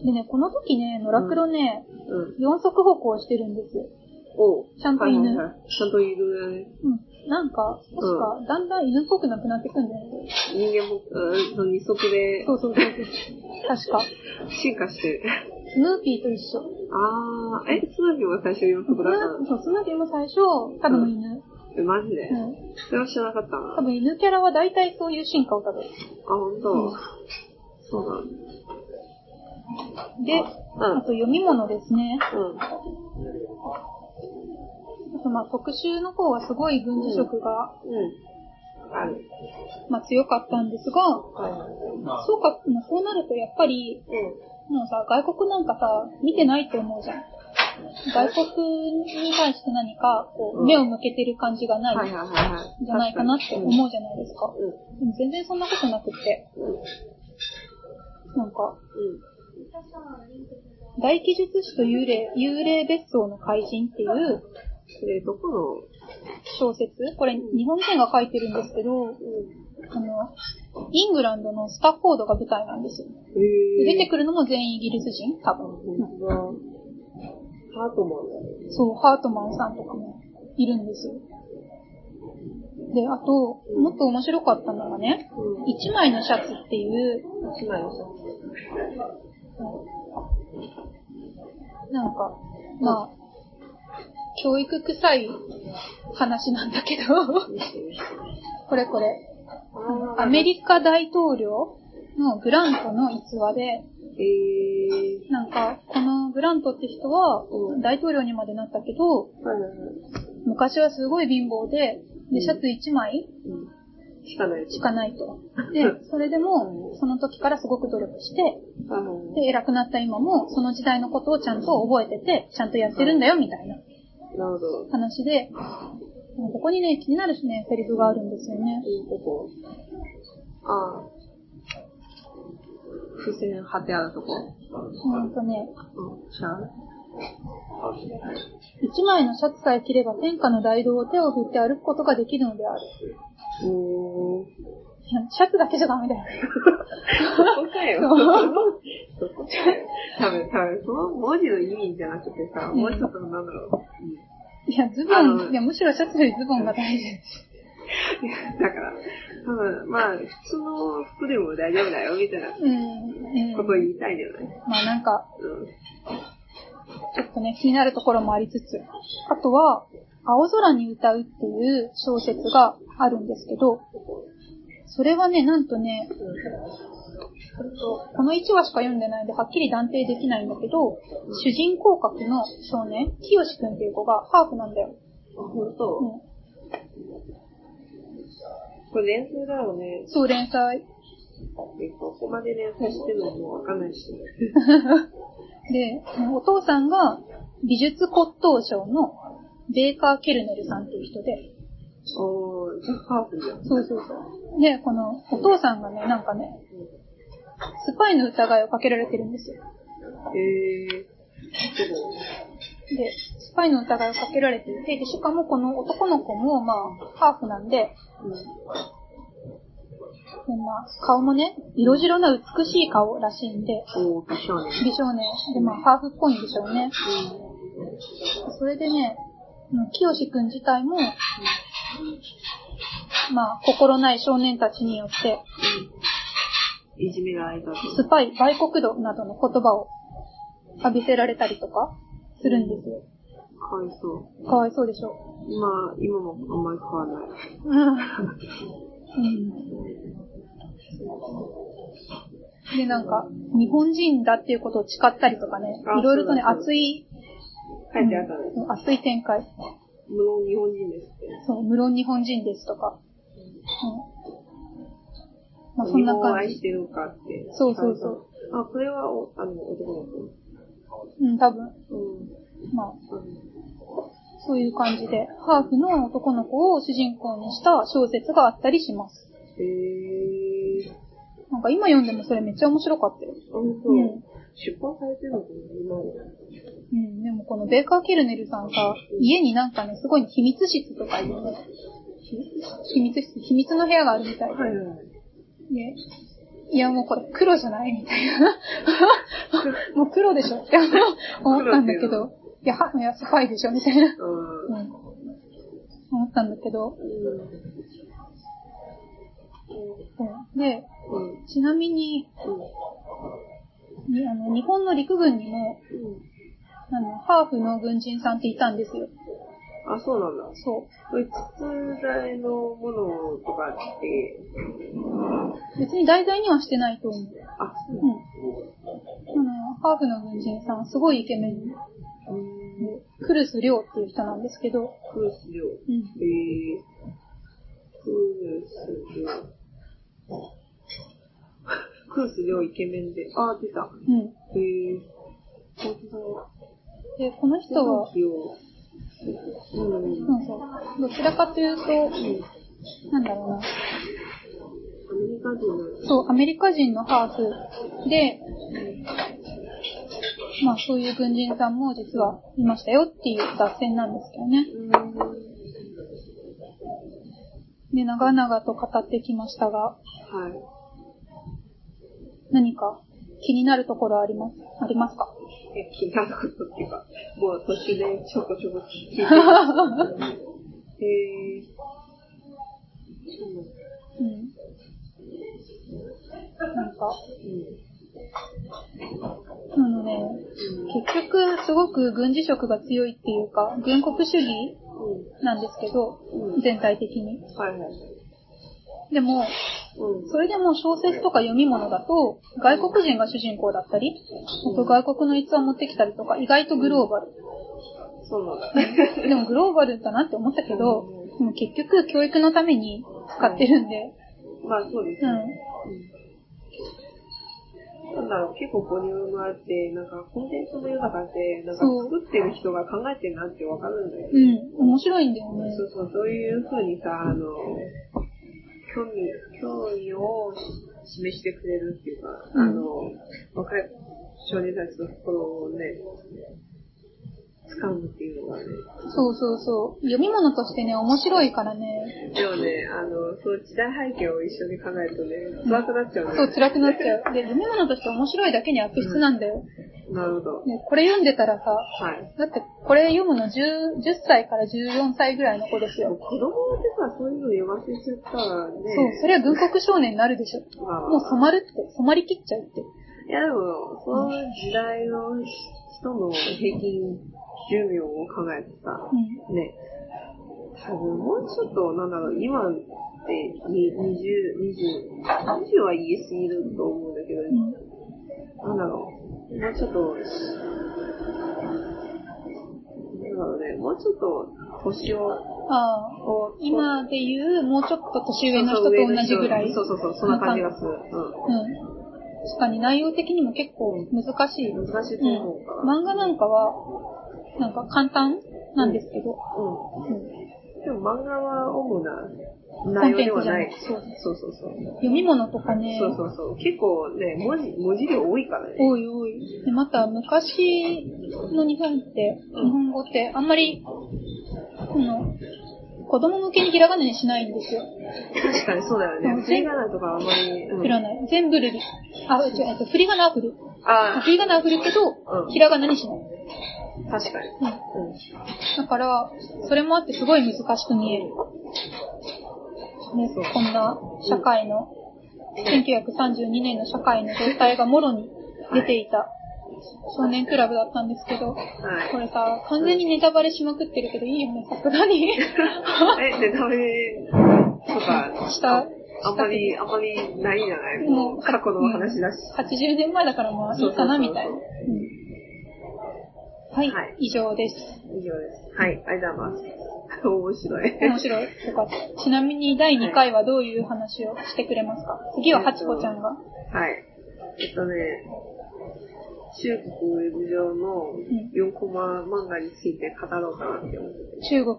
でね、この時ね、野良黒ね、うん。四足歩行してるんですよ。おうちゃんと犬はいはいはいちゃんといるね。うん。なんか、確か、だんだん犬っぽくなくなってくんだよね。人間も、うん、二足でそうそうそう。確か。進化してる。スヌーピーと一緒。ああ、え、スヌーピーも最初四足だったの？そう、スヌーピーも最初、ただの犬。え、マジで、うん。それは知らなかったな。多分犬キャラは大体そういう進化をたどる。あ、ほんと、うんそうなんだ。で、うんあと読み物ですね。うん。あとまあ特集の方はすごい軍事色が、うん。ある。まあ強かったんですが、はい。そうか、まあそうなるとやっぱり、うん。もうさ、外国なんかさ、見てないと思うじゃん。外国に対して何か、こう、うん目を向けてる感じがない。じゃないかなって思うじゃないですか。うん。でも全然そんなことなくって、うん。なんか、うん。大記述師と幽霊、幽霊別荘の怪人っていうそれ、どこの？小説？これ日本人が書いてるんですけど、うん。あの、イングランドのスタッフォードが舞台なんですよ。出てくくるのも全員イギリス人？多分。ハートマン。そう、ハートマンさんとかもいるんですよ。で、あと、もっと面白かったのがね、うん。一枚のシャツっていう、一枚のさ。なんか、まあ、教育臭い話なんだけど、これこれ。あアメリカ大統領のグラントの逸話で、えー。なんか、このグラントって人はうん大統領にまでなったけど。昔はすごい貧乏で、で、シャツ1枚うん。しかない。しかないと。で、それでも、その時からすごく努力して。で、偉くなった今も、その時代のことをちゃんと覚えてて、ちゃんとやってるんだよ、みたいな。話で、ここにね、気になるね、セリフがあるんですよね。いいとこ。ああ。付箋貼ってあるとこ。ほんとね、うん。シャー一枚のシャツさえ着れば天下の大道を手を振って歩くことができるのである。おー。いや、シャツだけじゃダメだよ。そこかよ。そこかよ。多分、多分、その文字の意味じゃなくてさ、うんもうちょっとなんだろう。いや、ズボン、いや、むしろシャツよりズボンが大事。うんだから、多分、まあ、普通の服でも大丈夫だよ、みたいなうん、うん。ことを言いたいんじゃないまあなんか、うん。ちょっとね、気になるところもありつつ。あとは、青空に歌うっていう小説があるんですけど、それはね、なんとね、この1話しか読んでないんで、はっきり断定できないんだけど、主人公格の少年、清志くんっていう子がハーフなんだよ。あ、ほんとうん、これ連載だよね。そう、連載。えここまで連載してるのもわかんないし。で、お父さんが美術骨董賞のベーカー・ケルネルさんっていう人で、おー、ハーフじゃん。そうそうそう。で、このお父さんがね、なんかね、スパイの疑いをかけられてるんですよ。へー。で、スパイの疑いをかけられていて、で、しかもこの男の子も、まあ、ハーフなんで、うん。でまあ、顔もね、色白な美しい顔らしいんで、おー、美少年。美少年。で、まあ、ハーフっぽいんでしょうね。それでね、うん清志くん自体も、まあ、心ない少年たちによって、いじめられたと。スパイ、売国度などの言葉を浴びせられたりとかするんですよ。かわいそう。かわいそうでしょ。まあ、今もあんまり変わらない。うん。うん。で、なんか、日本人だっていうことを誓ったりとかねあ、いろいろとね、熱い、書いてあったね。うん熱い展開。無論日本人ですって。そう、無論日本人ですとか。うん。まあ、そんな感じ。愛してるかって。そうそうそう。あ、これはお、あの、男の子。うん、多分。うん。まあ、うんそういう感じで、ハーフの男の子を主人公にした小説があったりします。へー。なんか今読んでもそれめっちゃ面白かったよ。あ、本当、うん出版されてるのかな今このベーカー・ケルネルさんさ、家になんかね、すごい秘密室とかいうね、秘密室、秘密の部屋があるみたいで、はいはい。ねいやもうこれ黒じゃないみたいな。もう黒でしょって思ったんだけど、いや、はいや、スパイでしょみたいな。うん。うん。思ったんだけど、うんで、うん。ちなみに、にあの日本の陸軍にも、うん。あの、ハーフの軍人さんっていたんですよ。あ、そうなんだ。そこれ、筒材のものとかって、う。別に題材にはしてないと思う。あ、そううん。あの、ハーフの軍人さん、すごいイケメン。クルス・リョウっていう人なんですけど、クルス量。うん。えー、クルス量。クルス量イケメンで。あ、出た。うん。えー、本当で、この人だ。は、量。うん。そうそう。どちらかというと、なんだろうな。アメリカ人の、そう、アメリカ人のハーフで、まあそういう軍人さんも実はいましたよっていう脱線なんですけどね。うん。で、長々と語ってきましたが、はい。何か気になるところありますありますか？え、気になることっていうか、もう途中でちょこちょこ聞いてます。えー、そうなんだうん。なんか、うん。あのね、結局すごく軍事色が強いっていうか、軍国主義うなんですけど、ん。全体的に。はいはい。でも、うん。それでも小説とか読み物だと、外国人が主人公だったり、外国の逸話を持ってきたりとか、意外とグローバル。そうなんだ。でもグローバルだなって思ったけど、でも結局教育のために使ってるんで、まあそうですね。うん。なんだろう、結構ボリュームあって、なんかコンテンツの豊かって、なんか作ってる人が考えてるなってわかるんだよね。うん、面白いんだよね。そうそう、そういう風にさ、あの、興味、興味を示してくれるっていうか、うんあの、若い少年たちの心をね、掴むっていうのがね。そうそうそう。読み物としてね、面白いからね。でもね、あの、そう時代背景を一緒に考えるとね、辛くなっちゃうね。そう、辛くなっちゃう。で、読み物として面白いだけに悪質なんだよ。なるほど。ね、これ読んでたらさ、はい。だってこれ読むの 10, 10歳から14歳ぐらいの子ですよ。子供ってさ、そういうの読ませちゃったらね。そう、それは軍国少年になるでしょ。まあもう染まるって、染まりきっちゃうって。いやでも、その時代の人の平均寿命を考えてさ、うん。ね、多分もうちょっと、なんだろう、今ってに20、20、20は言い過ぎると思うんだけど、うん。なんだろう、もうちょっと、なんだろうね、もうちょっと年を、ああ、を今で言う、もうちょっと年上の人と同じぐらい。そうそうそう、そんな感じがする。ううん。確かに内容的にも結構難しい。ん。難しいと思うから。漫画なんかは、なんか簡単なんですけど、うん。うんでも漫画は主な内容ではない。コンテンツそうそうそう。読み物とかね、そうそうそう。結構ね、文字、文字量多いからね。多い多い。で、また昔の日本って、日本語ってあんまり、この、子供向けにひらがなにしないんですよ。確かにそうだようんね。振り仮名とかあんまり。うん振らない。全部ルリ。あ、違う、えっと、振り仮名は振る。あ振り仮名は振るけど、うんひらがなにしない。あ、確かに。うん。うん。だから、それもあってすごい難しく見える。ね、こんな社会の、1932年の社会の状態がもろに出ていた少年クラブだったんですけど、はい。これさ、完全にネタバレしまくってるけどいいよね、さすがに。え、で、ダメとか、した、あんまり、あんまりないんじゃない？もう過去の話だし。80年前だからまあいいかな、みたいな。うんはい、はい以上です。以上です。はい、ありがとうございます。面白い。面白い。よかった。ちなみに第2回はどういう話をしてくれますか？次はハチコちゃんが。はい。えっとね、中国ウェブ上の4コマ漫画について語ろうかなって思ってて。中国、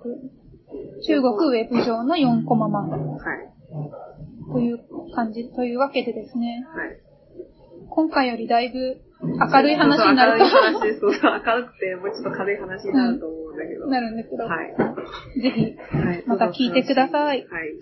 中国ウェブ上の4コマ漫画はい。という感じ、というわけでですね、はい。今回よりだいぶ明るい話になるそうそう明るくて、もうちょっと軽い話になると思うんだけど。となるんですけど、はい。ぜひはい。また聞いてくださいはい。